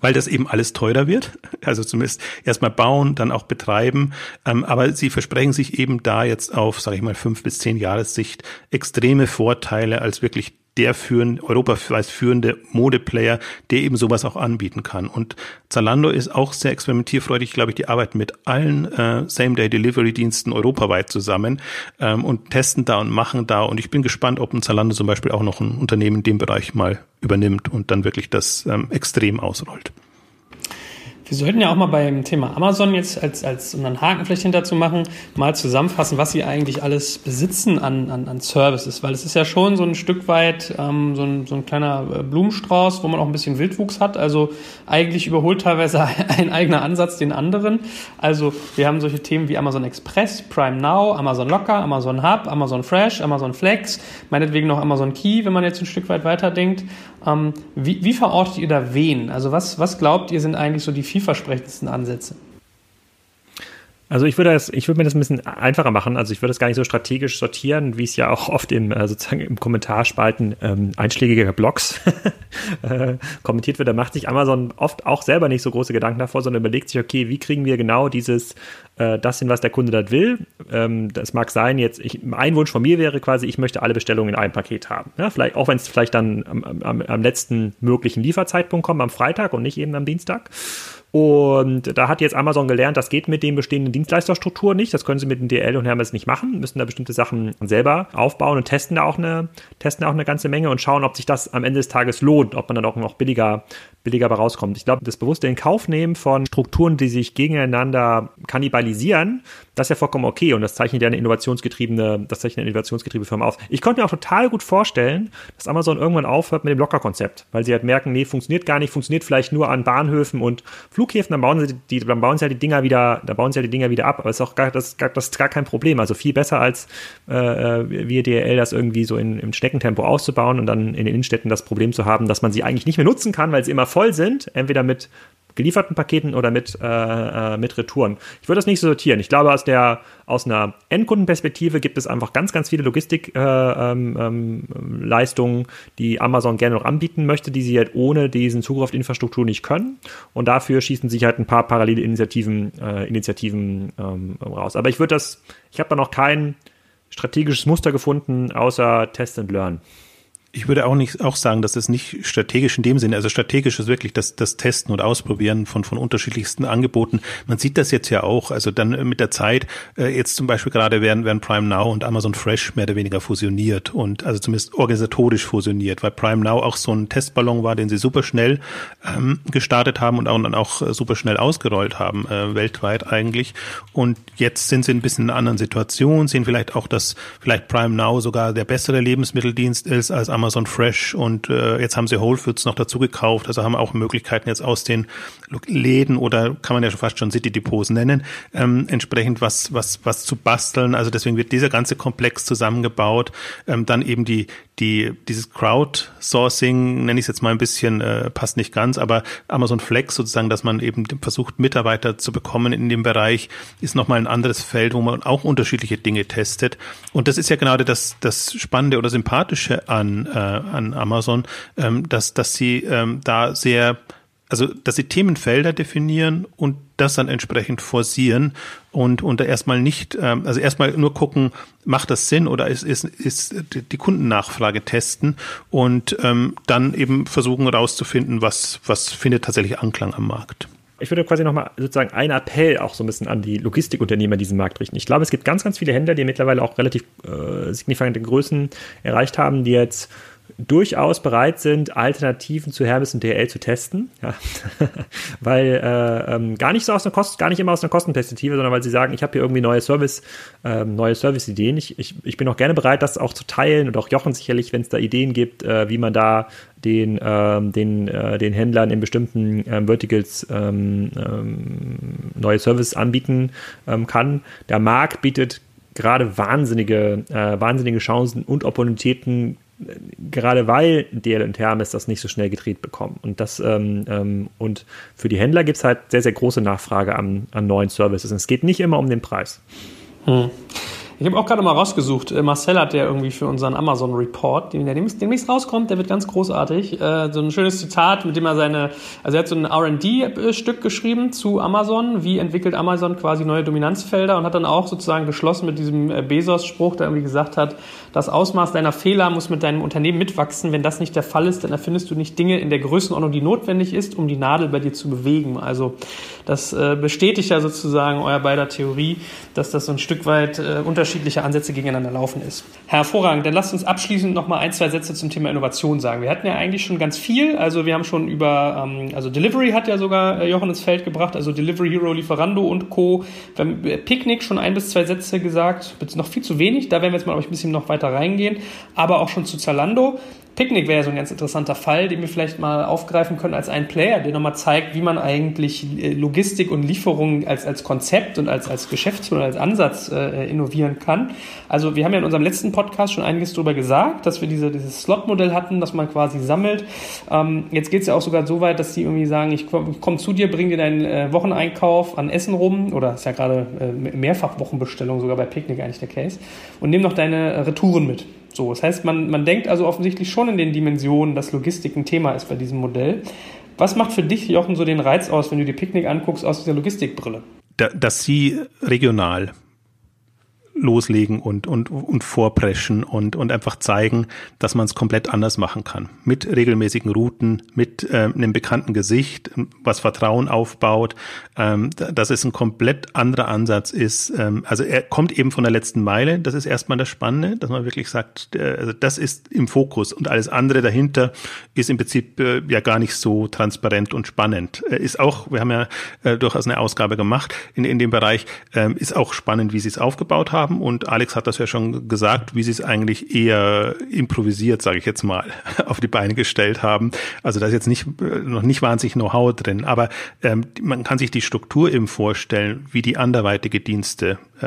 weil das eben alles teurer wird. *laughs* Also zumindest erstmal bauen, dann auch betreiben. Ähm, aber sie versprechen sich eben da jetzt auf, sage ich mal, fünf bis zehn Jahressicht extreme Vorteile als wirklich der führende, europaweit führende Modeplayer, der eben sowas auch anbieten kann. Und Zalando ist auch sehr experimentierfreudig, glaube ich, die arbeiten mit allen äh, Same-Day-Delivery-Diensten europaweit zusammen ähm, und testen da und machen da. Und ich bin gespannt, ob ein Zalando zum Beispiel auch noch ein Unternehmen in dem Bereich mal übernimmt und dann wirklich das ähm, extrem ausrollt. Wir sollten ja auch mal beim Thema Amazon jetzt als, als um einen Haken vielleicht hinter zu machen, mal zusammenfassen, was sie eigentlich alles besitzen an, an, an Services, weil es ist ja schon so ein Stück weit ähm, so, ein, so ein kleiner äh, Blumenstrauß, wo man auch ein bisschen Wildwuchs hat. Also eigentlich überholt teilweise *laughs* ein eigener Ansatz den anderen. Also wir haben solche Themen wie Amazon Express, Prime Now, Amazon Locker, Amazon Hub, Amazon Fresh, Amazon Flex, meinetwegen noch Amazon Key, wenn man jetzt ein Stück weit weiterdenkt. Ähm, wie, wie verortet ihr da wen? Also was, was glaubt ihr sind eigentlich so die vielversprechendsten Ansätze? Also ich würde, das, ich würde mir das ein bisschen einfacher machen. Also ich würde das gar nicht so strategisch sortieren, wie es ja auch oft im äh, sozusagen im Kommentarspalten ähm, einschlägiger Blogs *laughs* äh, kommentiert wird. Da macht sich Amazon oft auch selber nicht so große Gedanken davor, sondern überlegt sich, okay, wie kriegen wir genau dieses, äh, das hin, was der Kunde dort will. Ähm, das mag sein, jetzt, ich, ein Wunsch von mir wäre quasi, ich möchte alle Bestellungen in einem Paket haben. Ja, vielleicht, auch wenn es vielleicht dann am, am, am letzten möglichen Lieferzeitpunkt kommt, am Freitag und nicht eben am Dienstag. Und da hat jetzt Amazon gelernt, das geht mit den bestehenden Dienstleisterstrukturen nicht. Das können sie mit den DL und Hermes nicht machen, müssen da bestimmte Sachen selber aufbauen und testen da auch eine, testen da auch eine ganze Menge und schauen, ob sich das am Ende des Tages lohnt, ob man dann auch noch billiger billiger bei rauskommt. Ich glaube, das bewusste in nehmen von Strukturen, die sich gegeneinander kannibalisieren, das ist ja vollkommen okay und das zeichnet ja eine innovationsgetriebene, das zeichnet eine innovationsgetriebene Firma auf. Ich konnte mir auch total gut vorstellen, dass Amazon irgendwann aufhört mit dem Locker-Konzept, weil sie halt merken, nee, funktioniert gar nicht, funktioniert vielleicht nur an Bahnhöfen und Flughäfen, dann bauen sie die, dann bauen sie halt die Dinger wieder, dann bauen sie halt die Dinger wieder ab, aber ist auch gar, das, das ist gar kein Problem. Also viel besser als äh, äh wie DL das irgendwie so in, im Schneckentempo auszubauen und dann in den Innenstädten das Problem zu haben, dass man sie eigentlich nicht mehr nutzen kann, weil sie immer voll sind, entweder mit gelieferten Paketen oder mit, äh, äh, mit Retouren. Ich würde das nicht so sortieren. Ich glaube, aus, der, aus einer Endkundenperspektive gibt es einfach ganz, ganz viele Logistikleistungen, äh, ähm, ähm, die Amazon gerne noch anbieten möchte, die sie halt ohne diesen Zugriff auf die Infrastruktur nicht können. Und dafür schießen sich halt ein paar parallele Initiativen, äh, Initiativen ähm, raus. Aber ich würde das, ich habe da noch kein strategisches Muster gefunden, außer Test and Learn. Ich würde auch nicht auch sagen, dass es nicht strategisch in dem Sinne, also strategisch ist wirklich das, das Testen und Ausprobieren von, von unterschiedlichsten Angeboten. Man sieht das jetzt ja auch, also dann mit der Zeit, äh, jetzt zum Beispiel gerade werden, werden Prime Now und Amazon Fresh mehr oder weniger fusioniert und also zumindest organisatorisch fusioniert, weil Prime Now auch so ein Testballon war, den sie super schnell ähm, gestartet haben und auch, dann auch super schnell ausgerollt haben, äh, weltweit eigentlich. Und jetzt sind sie ein bisschen in einer anderen Situation, sehen vielleicht auch, dass vielleicht Prime Now sogar der bessere Lebensmitteldienst ist als Amazon Amazon Fresh und äh, jetzt haben sie Whole Foods noch dazu gekauft, also haben auch Möglichkeiten jetzt aus den Läden oder kann man ja fast schon City Depots nennen, ähm, entsprechend was was was zu basteln. Also deswegen wird dieser ganze Komplex zusammengebaut. Ähm, dann eben die die dieses Crowdsourcing nenne ich es jetzt mal ein bisschen äh, passt nicht ganz, aber Amazon Flex sozusagen, dass man eben versucht Mitarbeiter zu bekommen in dem Bereich, ist noch mal ein anderes Feld, wo man auch unterschiedliche Dinge testet. Und das ist ja genau das das Spannende oder Sympathische an äh, an Amazon, ähm, dass, dass sie ähm, da sehr, also dass sie Themenfelder definieren und das dann entsprechend forcieren und, und da erstmal nicht, ähm, also erstmal nur gucken, macht das Sinn oder ist, ist, ist die Kundennachfrage testen und ähm, dann eben versuchen herauszufinden, was, was findet tatsächlich Anklang am Markt. Ich würde quasi nochmal sozusagen einen Appell auch so ein bisschen an die Logistikunternehmer in diesem Markt richten. Ich glaube, es gibt ganz, ganz viele Händler, die mittlerweile auch relativ äh, signifikante Größen erreicht haben, die jetzt durchaus bereit sind, Alternativen zu Hermes und DL zu testen, ja. *laughs* weil äh, ähm, gar nicht so aus einer Kosten, gar nicht immer aus einer Kostenperspektive, sondern weil sie sagen, ich habe hier irgendwie neue Service, ähm, neue Service-Ideen. Ich, ich, ich bin auch gerne bereit, das auch zu teilen und auch Jochen sicherlich, wenn es da Ideen gibt, äh, wie man da den, ähm, den, äh, den Händlern in bestimmten ähm, Verticals ähm, ähm, neue Services anbieten ähm, kann. Der Markt bietet gerade wahnsinnige, äh, wahnsinnige Chancen und Opportunitäten, gerade weil DL und Hermes das nicht so schnell gedreht bekommen. Und das ähm, ähm, und für die Händler gibt es halt sehr, sehr große Nachfrage an, an neuen Services. Und es geht nicht immer um den Preis. Hm. Ich habe auch gerade mal rausgesucht. Äh, Marcel hat ja irgendwie für unseren Amazon Report, den der demnächst rauskommt, der wird ganz großartig. Äh, so ein schönes Zitat, mit dem er seine, also er hat so ein R&D-Stück geschrieben zu Amazon. Wie entwickelt Amazon quasi neue Dominanzfelder und hat dann auch sozusagen geschlossen mit diesem äh, Bezos-Spruch, der irgendwie gesagt hat, das Ausmaß deiner Fehler muss mit deinem Unternehmen mitwachsen. Wenn das nicht der Fall ist, dann erfindest du nicht Dinge in der Größenordnung, die notwendig ist, um die Nadel bei dir zu bewegen. Also das bestätigt ja sozusagen euer beider Theorie, dass das so ein Stück weit unterschiedlich unterschiedliche Ansätze gegeneinander laufen ist. Hervorragend, dann lasst uns abschließend noch mal ein, zwei Sätze zum Thema Innovation sagen. Wir hatten ja eigentlich schon ganz viel, also wir haben schon über, ähm, also Delivery hat ja sogar äh, Jochen ins Feld gebracht, also Delivery Hero, Lieferando und Co. Wir haben Picknick schon ein bis zwei Sätze gesagt, noch viel zu wenig, da werden wir jetzt mal, ein bisschen noch weiter reingehen, aber auch schon zu Zalando. Picknick wäre ja so ein ganz interessanter Fall, den wir vielleicht mal aufgreifen können als einen Player, der nochmal zeigt, wie man eigentlich äh, Logistik und Lieferung als, als Konzept und als, als Geschäftsmodell, als Ansatz äh, innovieren kann. Also wir haben ja in unserem letzten Podcast schon einiges darüber gesagt, dass wir diese, dieses Slot-Modell hatten, dass man quasi sammelt. Ähm, jetzt geht es ja auch sogar so weit, dass die irgendwie sagen, ich komme komm zu dir, bring dir deinen äh, Wocheneinkauf an Essen rum, oder ist ja gerade äh, mehrfach Wochenbestellung sogar bei Picknick eigentlich der Case, und nimm noch deine Retouren mit. So, das heißt, man, man denkt also offensichtlich schon in den Dimensionen, dass Logistik ein Thema ist bei diesem Modell. Was macht für dich, Jochen, so den Reiz aus, wenn du die Picknick anguckst aus dieser Logistikbrille? Da, dass sie regional loslegen und, und, und vorpreschen und, und einfach zeigen, dass man es komplett anders machen kann. Mit regelmäßigen Routen, mit äh, einem bekannten Gesicht, was Vertrauen aufbaut, ähm, dass es ein komplett anderer Ansatz ist. Ähm, also er kommt eben von der letzten Meile, das ist erstmal das Spannende, dass man wirklich sagt, äh, also das ist im Fokus und alles andere dahinter ist im Prinzip äh, ja gar nicht so transparent und spannend. Äh, ist auch, wir haben ja äh, durchaus eine Ausgabe gemacht in, in dem Bereich, äh, ist auch spannend, wie sie es aufgebaut haben haben. Und Alex hat das ja schon gesagt, wie sie es eigentlich eher improvisiert, sage ich jetzt mal, *laughs* auf die Beine gestellt haben. Also da ist jetzt nicht, noch nicht wahnsinnig Know-how drin, aber ähm, man kann sich die Struktur eben vorstellen, wie die anderweitige Dienste äh,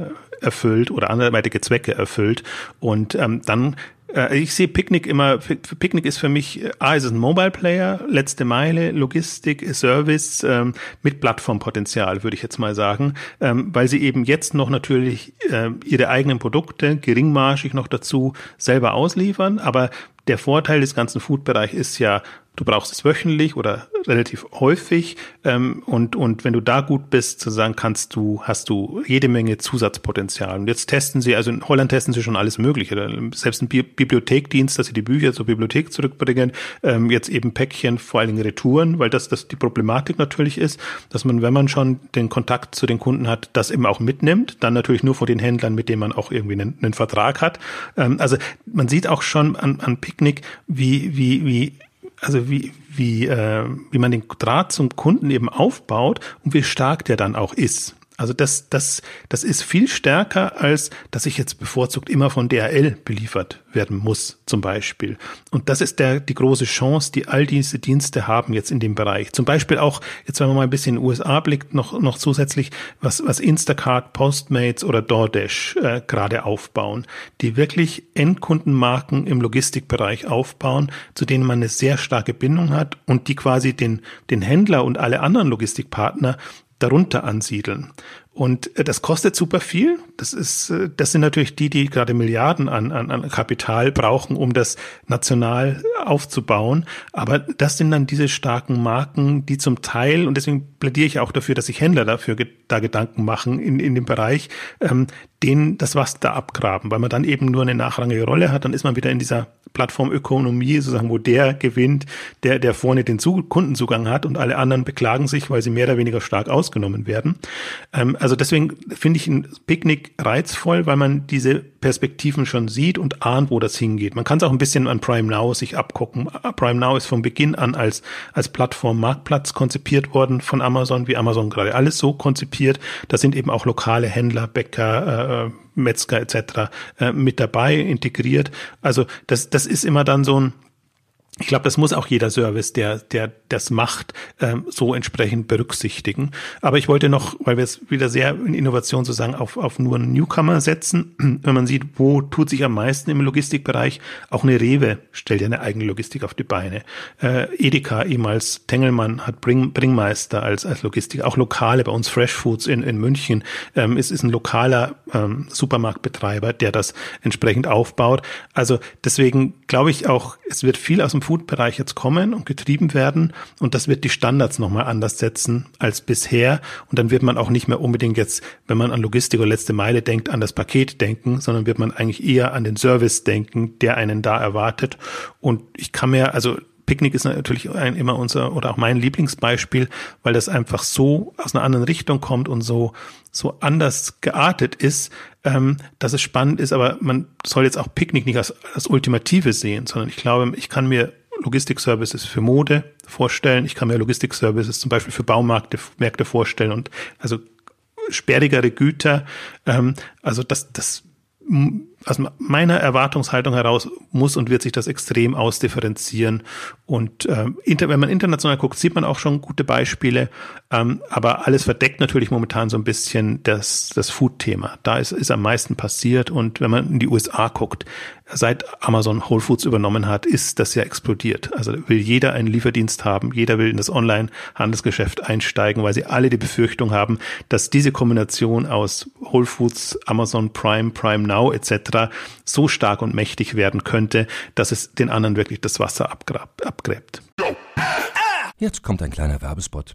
äh erfüllt oder anderweitige Zwecke erfüllt. Und ähm, dann äh, ich sehe Picnic immer, Picnic ist für mich, A, ist es ein Mobile Player, letzte Meile, Logistik, Service ähm, mit Plattformpotenzial, würde ich jetzt mal sagen, ähm, weil sie eben jetzt noch natürlich äh, ihre eigenen Produkte geringmarschig noch dazu selber ausliefern, aber der Vorteil des ganzen Food-Bereich ist ja, du brauchst es wöchentlich oder relativ häufig ähm, und und wenn du da gut bist, sozusagen kannst du hast du jede Menge Zusatzpotenzial. Und jetzt testen sie, also in Holland testen sie schon alles Mögliche. Selbst ein Bi Bibliothekdienst, dass sie die Bücher zur Bibliothek zurückbringen, ähm, jetzt eben Päckchen, vor allen Dingen Retouren, weil das das die Problematik natürlich ist, dass man, wenn man schon den Kontakt zu den Kunden hat, das eben auch mitnimmt. Dann natürlich nur vor den Händlern, mit denen man auch irgendwie einen, einen Vertrag hat. Ähm, also man sieht auch schon an, an Picknick, wie wie wie also wie, wie, äh, wie man den Draht zum Kunden eben aufbaut und wie stark der dann auch ist. Also das, das, das ist viel stärker, als dass ich jetzt bevorzugt immer von DHL beliefert werden muss, zum Beispiel. Und das ist der, die große Chance, die all diese Dienste haben jetzt in dem Bereich. Zum Beispiel auch, jetzt wenn man mal ein bisschen in den USA blickt, noch, noch zusätzlich, was, was Instacart, Postmates oder DoorDash äh, gerade aufbauen, die wirklich Endkundenmarken im Logistikbereich aufbauen, zu denen man eine sehr starke Bindung hat und die quasi den, den Händler und alle anderen Logistikpartner darunter ansiedeln. Und äh, das kostet super viel. Das ist, äh, das sind natürlich die, die gerade Milliarden an, an, an Kapital brauchen, um das national aufzubauen. Aber das sind dann diese starken Marken, die zum Teil, und deswegen plädiere ich auch dafür, dass sich Händler dafür da Gedanken machen in, in dem Bereich, ähm, denen das Wasser da abgraben, weil man dann eben nur eine nachrangige Rolle hat, dann ist man wieder in dieser Plattformökonomie, sozusagen, wo der gewinnt, der, der vorne den Kundenzugang hat und alle anderen beklagen sich, weil sie mehr oder weniger stark ausgenommen werden. Ähm, also deswegen finde ich ein Picknick reizvoll, weil man diese Perspektiven schon sieht und ahnt, wo das hingeht. Man kann es auch ein bisschen an Prime Now sich abgucken. Prime Now ist von Beginn an als, als Plattform Marktplatz konzipiert worden von Amazon, wie Amazon gerade alles so konzipiert. Da sind eben auch lokale Händler, Bäcker, äh, Metzger etc. Äh, mit dabei integriert. Also das, das ist immer dann so ein ich glaube, das muss auch jeder Service, der, der das macht, ähm, so entsprechend berücksichtigen. Aber ich wollte noch, weil wir es wieder sehr in Innovation sozusagen auf, auf nur Newcomer setzen, *clears throat* wenn man sieht, wo tut sich am meisten im Logistikbereich, auch eine Rewe stellt ja eine eigene Logistik auf die Beine. Äh, Edeka, ehemals Tengelmann, hat Bring, Bringmeister als, als Logistik, auch lokale, bei uns Fresh Foods in, in München, ähm, ist, ist ein lokaler ähm, Supermarktbetreiber, der das entsprechend aufbaut. Also deswegen glaube ich auch, es wird viel aus dem Food-Bereich jetzt kommen und getrieben werden und das wird die Standards nochmal anders setzen als bisher und dann wird man auch nicht mehr unbedingt jetzt, wenn man an Logistik oder letzte Meile denkt, an das Paket denken, sondern wird man eigentlich eher an den Service denken, der einen da erwartet und ich kann mir, also Picknick ist natürlich ein, immer unser oder auch mein Lieblingsbeispiel, weil das einfach so aus einer anderen Richtung kommt und so so anders geartet ist, ähm, dass es spannend ist. Aber man soll jetzt auch Picknick nicht als das Ultimative sehen, sondern ich glaube, ich kann mir Logistik-Services für Mode vorstellen. Ich kann mir Logistik-Services zum Beispiel für Baumärkte Märkte vorstellen und also sperrigere Güter. Ähm, also das, das aus meiner Erwartungshaltung heraus muss und wird sich das extrem ausdifferenzieren. Und äh, inter, wenn man international guckt, sieht man auch schon gute Beispiele. Ähm, aber alles verdeckt natürlich momentan so ein bisschen das, das Food-Thema. Da ist, ist am meisten passiert. Und wenn man in die USA guckt, seit Amazon Whole Foods übernommen hat, ist das ja explodiert. Also will jeder einen Lieferdienst haben, jeder will in das Online-Handelsgeschäft einsteigen, weil sie alle die Befürchtung haben, dass diese Kombination aus Whole Foods, Amazon Prime, Prime Now etc. so stark und mächtig werden könnte, dass es den anderen wirklich das Wasser abgräbt. Jetzt kommt ein kleiner Werbespot.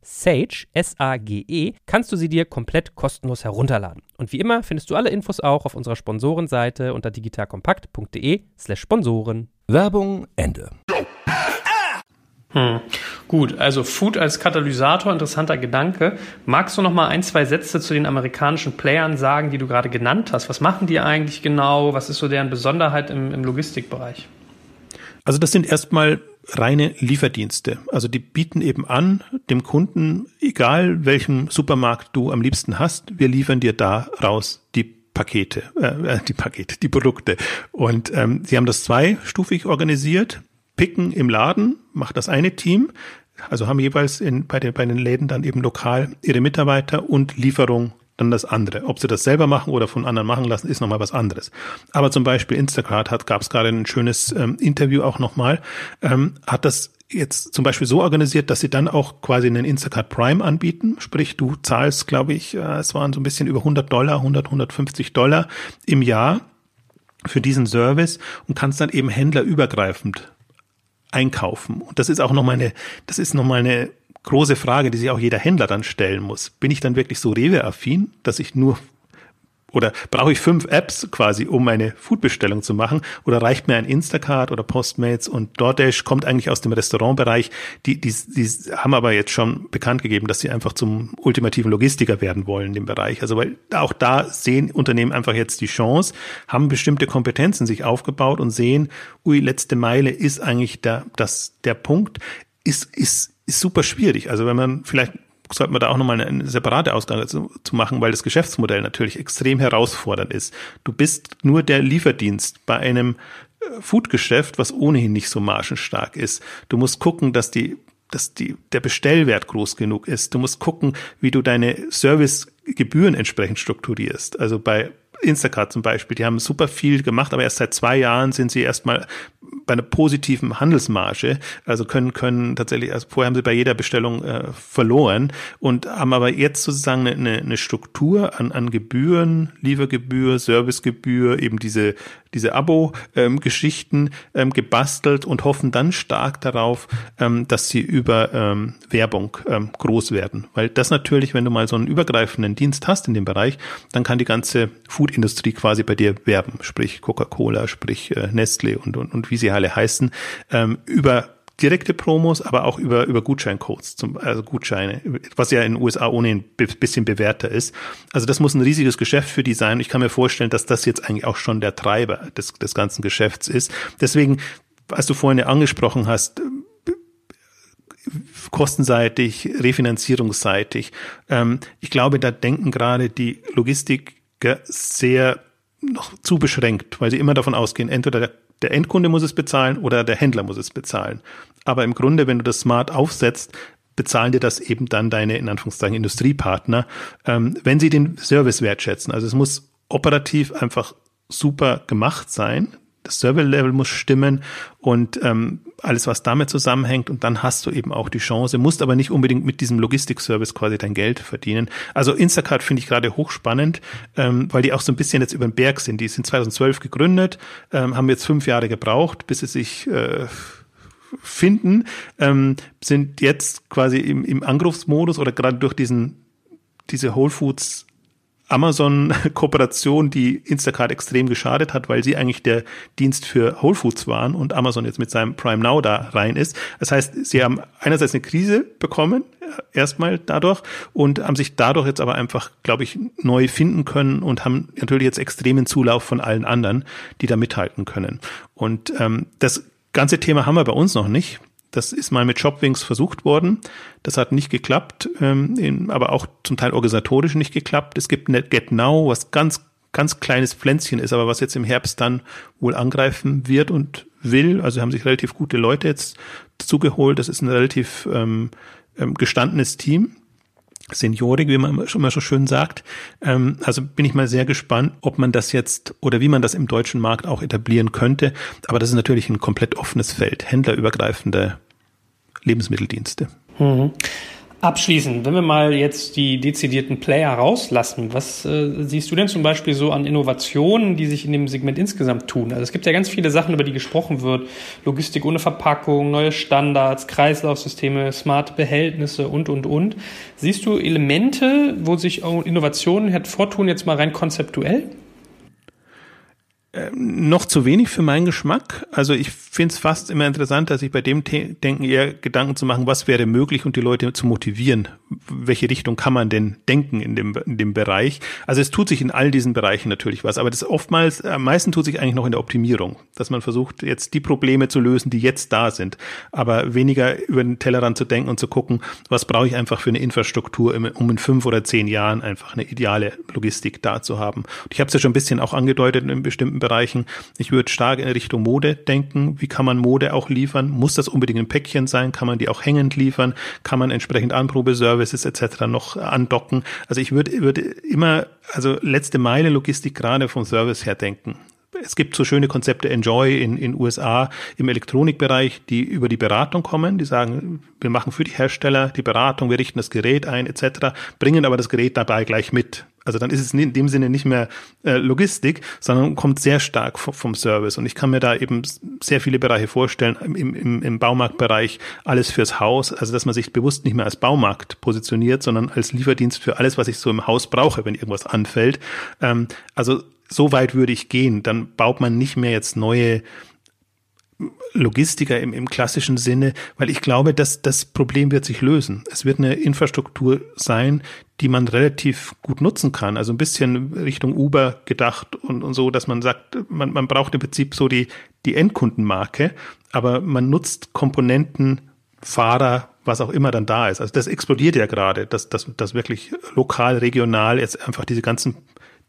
Sage, S-A-G-E, kannst du sie dir komplett kostenlos herunterladen. Und wie immer findest du alle Infos auch auf unserer Sponsorenseite unter digitalkompakt.de slash Sponsoren. Werbung Ende. Hm. Gut, also Food als Katalysator, interessanter Gedanke. Magst du noch mal ein, zwei Sätze zu den amerikanischen Playern sagen, die du gerade genannt hast? Was machen die eigentlich genau? Was ist so deren Besonderheit im, im Logistikbereich? Also das sind erstmal reine Lieferdienste. Also die bieten eben an, dem Kunden, egal welchen Supermarkt du am liebsten hast, wir liefern dir da raus die Pakete, äh, die Pakete, die Produkte. Und ähm, sie haben das zweistufig organisiert. Picken im Laden macht das eine Team, also haben jeweils in, bei, den, bei den Läden dann eben lokal ihre Mitarbeiter und Lieferung dann das andere. Ob sie das selber machen oder von anderen machen lassen, ist nochmal was anderes. Aber zum Beispiel Instacart hat, gab es gerade ein schönes ähm, Interview auch nochmal, ähm, hat das jetzt zum Beispiel so organisiert, dass sie dann auch quasi einen Instacart Prime anbieten. Sprich, du zahlst, glaube ich, äh, es waren so ein bisschen über 100 Dollar, 100, 150 Dollar im Jahr für diesen Service und kannst dann eben händlerübergreifend einkaufen. Und das ist auch nochmal eine, das ist nochmal eine große Frage, die sich auch jeder Händler dann stellen muss. Bin ich dann wirklich so Rewe-affin, dass ich nur oder brauche ich fünf Apps quasi, um meine Foodbestellung zu machen? Oder reicht mir ein Instacart oder Postmates und DoorDash kommt eigentlich aus dem Restaurantbereich? Die, die, die haben aber jetzt schon bekannt gegeben, dass sie einfach zum ultimativen Logistiker werden wollen in dem Bereich. Also weil auch da sehen Unternehmen einfach jetzt die Chance, haben bestimmte Kompetenzen sich aufgebaut und sehen, ui, letzte Meile ist eigentlich der, das, der Punkt, ist, ist, ist super schwierig. Also wenn man vielleicht sollten wir da auch nochmal eine, eine separate Ausgabe zu, zu machen, weil das Geschäftsmodell natürlich extrem herausfordernd ist. Du bist nur der Lieferdienst bei einem äh, Foodgeschäft, was ohnehin nicht so margenstark ist. Du musst gucken, dass die dass die, der Bestellwert groß genug ist. Du musst gucken, wie du deine Servicegebühren entsprechend strukturierst. Also bei Instacart zum Beispiel, die haben super viel gemacht, aber erst seit zwei Jahren sind sie erstmal bei einer positiven Handelsmarge, also können, können tatsächlich, also vorher haben sie bei jeder Bestellung äh, verloren und haben aber jetzt sozusagen eine, eine Struktur an, an Gebühren, Liefergebühr, Servicegebühr, eben diese, diese Abo-Geschichten ähm, ähm, gebastelt und hoffen dann stark darauf, ähm, dass sie über ähm, Werbung ähm, groß werden. Weil das natürlich, wenn du mal so einen übergreifenden Dienst hast in dem Bereich, dann kann die ganze Food-Industrie quasi bei dir werben, sprich Coca-Cola, sprich äh, Nestle und, und, und wie sie alle heißen, ähm, über direkte Promos, aber auch über, über Gutscheincodes, zum, also Gutscheine, was ja in den USA ohnehin ein bisschen bewährter ist. Also das muss ein riesiges Geschäft für die sein. Ich kann mir vorstellen, dass das jetzt eigentlich auch schon der Treiber des, des ganzen Geschäfts ist. Deswegen, was du vorhin ja angesprochen hast, kostenseitig, refinanzierungsseitig. Ähm, ich glaube, da denken gerade die Logistiker sehr noch zu beschränkt, weil sie immer davon ausgehen, entweder der der Endkunde muss es bezahlen oder der Händler muss es bezahlen. Aber im Grunde, wenn du das smart aufsetzt, bezahlen dir das eben dann deine, in Anführungszeichen, Industriepartner, ähm, wenn sie den Service wertschätzen. Also es muss operativ einfach super gemacht sein das Server-Level muss stimmen und ähm, alles, was damit zusammenhängt. Und dann hast du eben auch die Chance, musst aber nicht unbedingt mit diesem Logistik-Service quasi dein Geld verdienen. Also Instacart finde ich gerade hochspannend, ähm, weil die auch so ein bisschen jetzt über den Berg sind. Die sind 2012 gegründet, ähm, haben jetzt fünf Jahre gebraucht, bis sie sich äh, finden, ähm, sind jetzt quasi im, im Angriffsmodus oder gerade durch diesen diese Whole Foods Amazon-Kooperation, *laughs* die Instacart extrem geschadet hat, weil sie eigentlich der Dienst für Whole Foods waren und Amazon jetzt mit seinem Prime Now da rein ist. Das heißt, sie haben einerseits eine Krise bekommen, äh, erstmal dadurch, und haben sich dadurch jetzt aber einfach, glaube ich, neu finden können und haben natürlich jetzt extremen Zulauf von allen anderen, die da mithalten können. Und ähm, das ganze Thema haben wir bei uns noch nicht. Das ist mal mit Shopwings versucht worden. Das hat nicht geklappt, ähm, aber auch zum Teil organisatorisch nicht geklappt. Es gibt Get Now, was ganz, ganz kleines Pflänzchen ist, aber was jetzt im Herbst dann wohl angreifen wird und will. Also haben sich relativ gute Leute jetzt zugeholt. Das ist ein relativ ähm, ähm gestandenes Team. Seniorik, wie man schon mal so schön sagt. Ähm, also bin ich mal sehr gespannt, ob man das jetzt oder wie man das im deutschen Markt auch etablieren könnte. Aber das ist natürlich ein komplett offenes Feld, händlerübergreifende Lebensmitteldienste. Mhm. Abschließend, wenn wir mal jetzt die dezidierten Player rauslassen, was äh, siehst du denn zum Beispiel so an Innovationen, die sich in dem Segment insgesamt tun? Also es gibt ja ganz viele Sachen, über die gesprochen wird. Logistik ohne Verpackung, neue Standards, Kreislaufsysteme, smarte Behältnisse und, und, und. Siehst du Elemente, wo sich Innovationen hervortun, jetzt mal rein konzeptuell? Ähm, noch zu wenig für meinen Geschmack. Also ich finde es fast immer interessant, dass ich bei dem The Denken eher Gedanken zu machen, was wäre möglich und die Leute zu motivieren. Welche Richtung kann man denn denken in dem, in dem Bereich? Also es tut sich in all diesen Bereichen natürlich was, aber das oftmals, am meisten tut sich eigentlich noch in der Optimierung, dass man versucht, jetzt die Probleme zu lösen, die jetzt da sind, aber weniger über den Tellerrand zu denken und zu gucken, was brauche ich einfach für eine Infrastruktur, um in fünf oder zehn Jahren einfach eine ideale Logistik da zu haben. Und ich habe es ja schon ein bisschen auch angedeutet in bestimmten Bereichen. Ich würde stark in Richtung Mode denken. Wie kann man Mode auch liefern? Muss das unbedingt ein Päckchen sein? Kann man die auch hängend liefern? Kann man entsprechend Anprobeservices etc. noch andocken? Also ich würde, würde immer, also letzte Meile Logistik gerade vom Service her denken es gibt so schöne Konzepte Enjoy in in USA im Elektronikbereich, die über die Beratung kommen, die sagen, wir machen für die Hersteller die Beratung, wir richten das Gerät ein etc., bringen aber das Gerät dabei gleich mit. Also dann ist es in dem Sinne nicht mehr äh, Logistik, sondern kommt sehr stark vom Service. Und ich kann mir da eben sehr viele Bereiche vorstellen, im, im, im Baumarktbereich alles fürs Haus, also dass man sich bewusst nicht mehr als Baumarkt positioniert, sondern als Lieferdienst für alles, was ich so im Haus brauche, wenn irgendwas anfällt. Ähm, also so weit würde ich gehen. Dann baut man nicht mehr jetzt neue Logistiker im, im klassischen Sinne, weil ich glaube, dass das Problem wird sich lösen. Es wird eine Infrastruktur sein, die man relativ gut nutzen kann. Also ein bisschen Richtung Uber gedacht und, und so, dass man sagt, man, man braucht im Prinzip so die, die Endkundenmarke, aber man nutzt Komponenten, Fahrer, was auch immer dann da ist. Also das explodiert ja gerade, dass, dass, dass wirklich lokal, regional jetzt einfach diese ganzen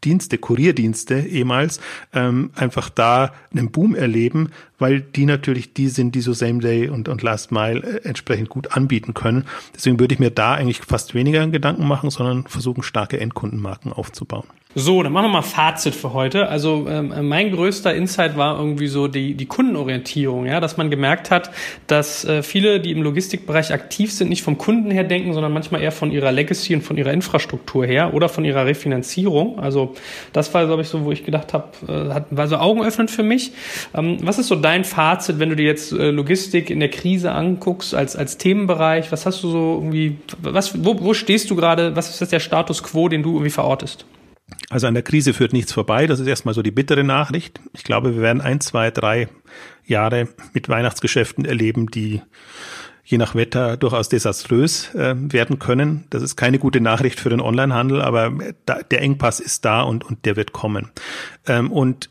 Dienste, Kurierdienste ehemals, ähm, einfach da einen Boom erleben, weil die natürlich die sind, die so Same Day und, und Last Mile äh, entsprechend gut anbieten können. Deswegen würde ich mir da eigentlich fast weniger Gedanken machen, sondern versuchen, starke Endkundenmarken aufzubauen. So, dann machen wir mal Fazit für heute. Also ähm, mein größter Insight war irgendwie so die, die Kundenorientierung, ja, dass man gemerkt hat, dass äh, viele, die im Logistikbereich aktiv sind, nicht vom Kunden her denken, sondern manchmal eher von ihrer Legacy und von ihrer Infrastruktur her oder von ihrer Refinanzierung. Also das war, glaube ich, so, wo ich gedacht habe, äh, war so augenöffnend für mich. Ähm, was ist so dein Fazit, wenn du dir jetzt äh, Logistik in der Krise anguckst als als Themenbereich? Was hast du so irgendwie, was, wo, wo stehst du gerade? Was ist der Status quo, den du irgendwie verortest? Also an der Krise führt nichts vorbei. Das ist erstmal so die bittere Nachricht. Ich glaube, wir werden ein, zwei, drei Jahre mit Weihnachtsgeschäften erleben, die je nach Wetter durchaus desaströs äh, werden können. Das ist keine gute Nachricht für den Onlinehandel, aber da, der Engpass ist da und, und der wird kommen. Ähm, und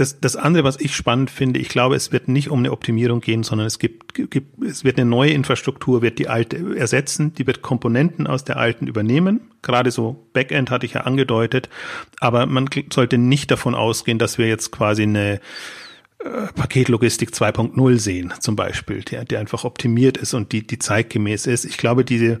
das, das andere, was ich spannend finde, ich glaube, es wird nicht um eine Optimierung gehen, sondern es gibt, gibt, es wird eine neue Infrastruktur, wird die alte ersetzen, die wird Komponenten aus der alten übernehmen. Gerade so Backend hatte ich ja angedeutet. Aber man sollte nicht davon ausgehen, dass wir jetzt quasi eine äh, Paketlogistik 2.0 sehen, zum Beispiel, die, die einfach optimiert ist und die, die zeitgemäß ist. Ich glaube, diese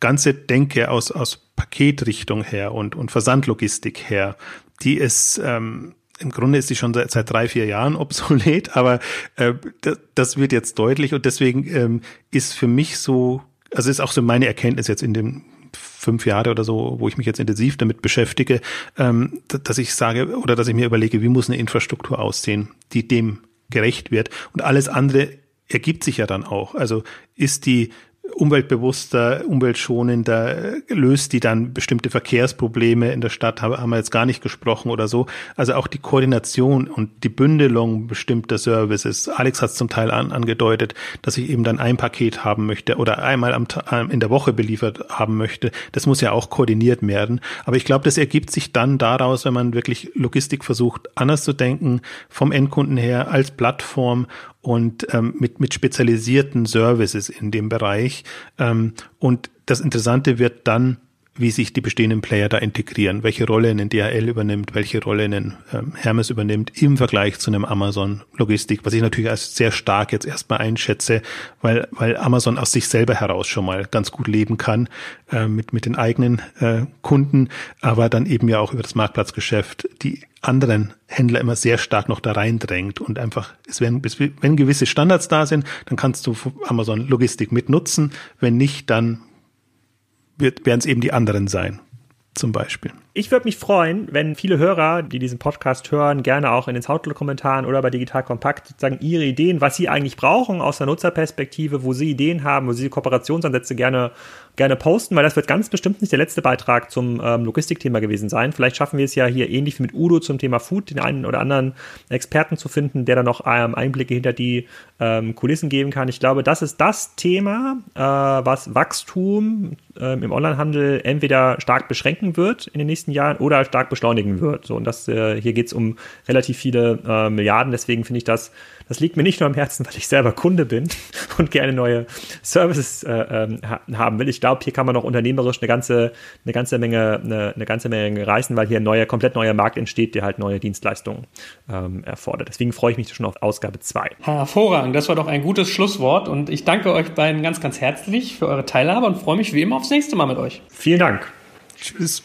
ganze Denke aus, aus Paketrichtung her und, und Versandlogistik her, die ist, ähm, im Grunde ist sie schon seit, seit drei, vier Jahren obsolet, *laughs* aber äh, das, das wird jetzt deutlich und deswegen ähm, ist für mich so, also ist auch so meine Erkenntnis jetzt in den fünf Jahre oder so, wo ich mich jetzt intensiv damit beschäftige, ähm, dass ich sage oder dass ich mir überlege, wie muss eine Infrastruktur aussehen, die dem gerecht wird und alles andere ergibt sich ja dann auch. Also ist die umweltbewusster, umweltschonender, löst die dann bestimmte Verkehrsprobleme in der Stadt, haben wir jetzt gar nicht gesprochen oder so. Also auch die Koordination und die Bündelung bestimmter Services. Alex hat es zum Teil an, angedeutet, dass ich eben dann ein Paket haben möchte oder einmal am, in der Woche beliefert haben möchte. Das muss ja auch koordiniert werden. Aber ich glaube, das ergibt sich dann daraus, wenn man wirklich Logistik versucht, anders zu denken, vom Endkunden her als Plattform und ähm, mit, mit spezialisierten Services in dem Bereich. Ähm, und das Interessante wird dann, wie sich die bestehenden Player da integrieren, welche Rolle ein DHL übernimmt, welche Rolle ein ähm, Hermes übernimmt im Vergleich zu einem Amazon Logistik, was ich natürlich als sehr stark jetzt erstmal einschätze, weil, weil Amazon aus sich selber heraus schon mal ganz gut leben kann äh, mit, mit den eigenen äh, Kunden, aber dann eben ja auch über das Marktplatzgeschäft die anderen Händler immer sehr stark noch da reindrängt und einfach, es werden, wenn gewisse Standards da sind, dann kannst du Amazon Logistik mitnutzen. Wenn nicht, dann werden es eben die anderen sein, zum Beispiel. Ich würde mich freuen, wenn viele Hörer, die diesen Podcast hören, gerne auch in den Soundcloud-Kommentaren oder bei Digital Kompakt sagen ihre Ideen, was sie eigentlich brauchen aus der Nutzerperspektive, wo sie Ideen haben, wo sie Kooperationsansätze gerne gerne posten, weil das wird ganz bestimmt nicht der letzte Beitrag zum ähm, Logistikthema gewesen sein. Vielleicht schaffen wir es ja hier ähnlich wie mit Udo zum Thema Food, den einen oder anderen Experten zu finden, der dann noch ähm, Einblicke hinter die ähm, Kulissen geben kann. Ich glaube, das ist das Thema, äh, was Wachstum ähm, im Onlinehandel entweder stark beschränken wird in den nächsten Jahren oder stark beschleunigen wird. So, und das, äh, hier geht es um relativ viele äh, Milliarden. Deswegen finde ich das das liegt mir nicht nur am Herzen, *laughs* weil ich selber Kunde bin *laughs* und gerne neue Services äh, ähm, haben will. Ich glaube, hier kann man noch unternehmerisch eine ganze, eine ganze Menge, eine, eine ganze Menge reißen, weil hier ein neuer, komplett neuer Markt entsteht, der halt neue Dienstleistungen ähm, erfordert. Deswegen freue ich mich schon auf Ausgabe 2. Hervorragend, das war doch ein gutes Schlusswort und ich danke euch beiden ganz, ganz herzlich für eure Teilhabe und freue mich wie immer aufs nächste Mal mit euch. Vielen Dank. Tschüss.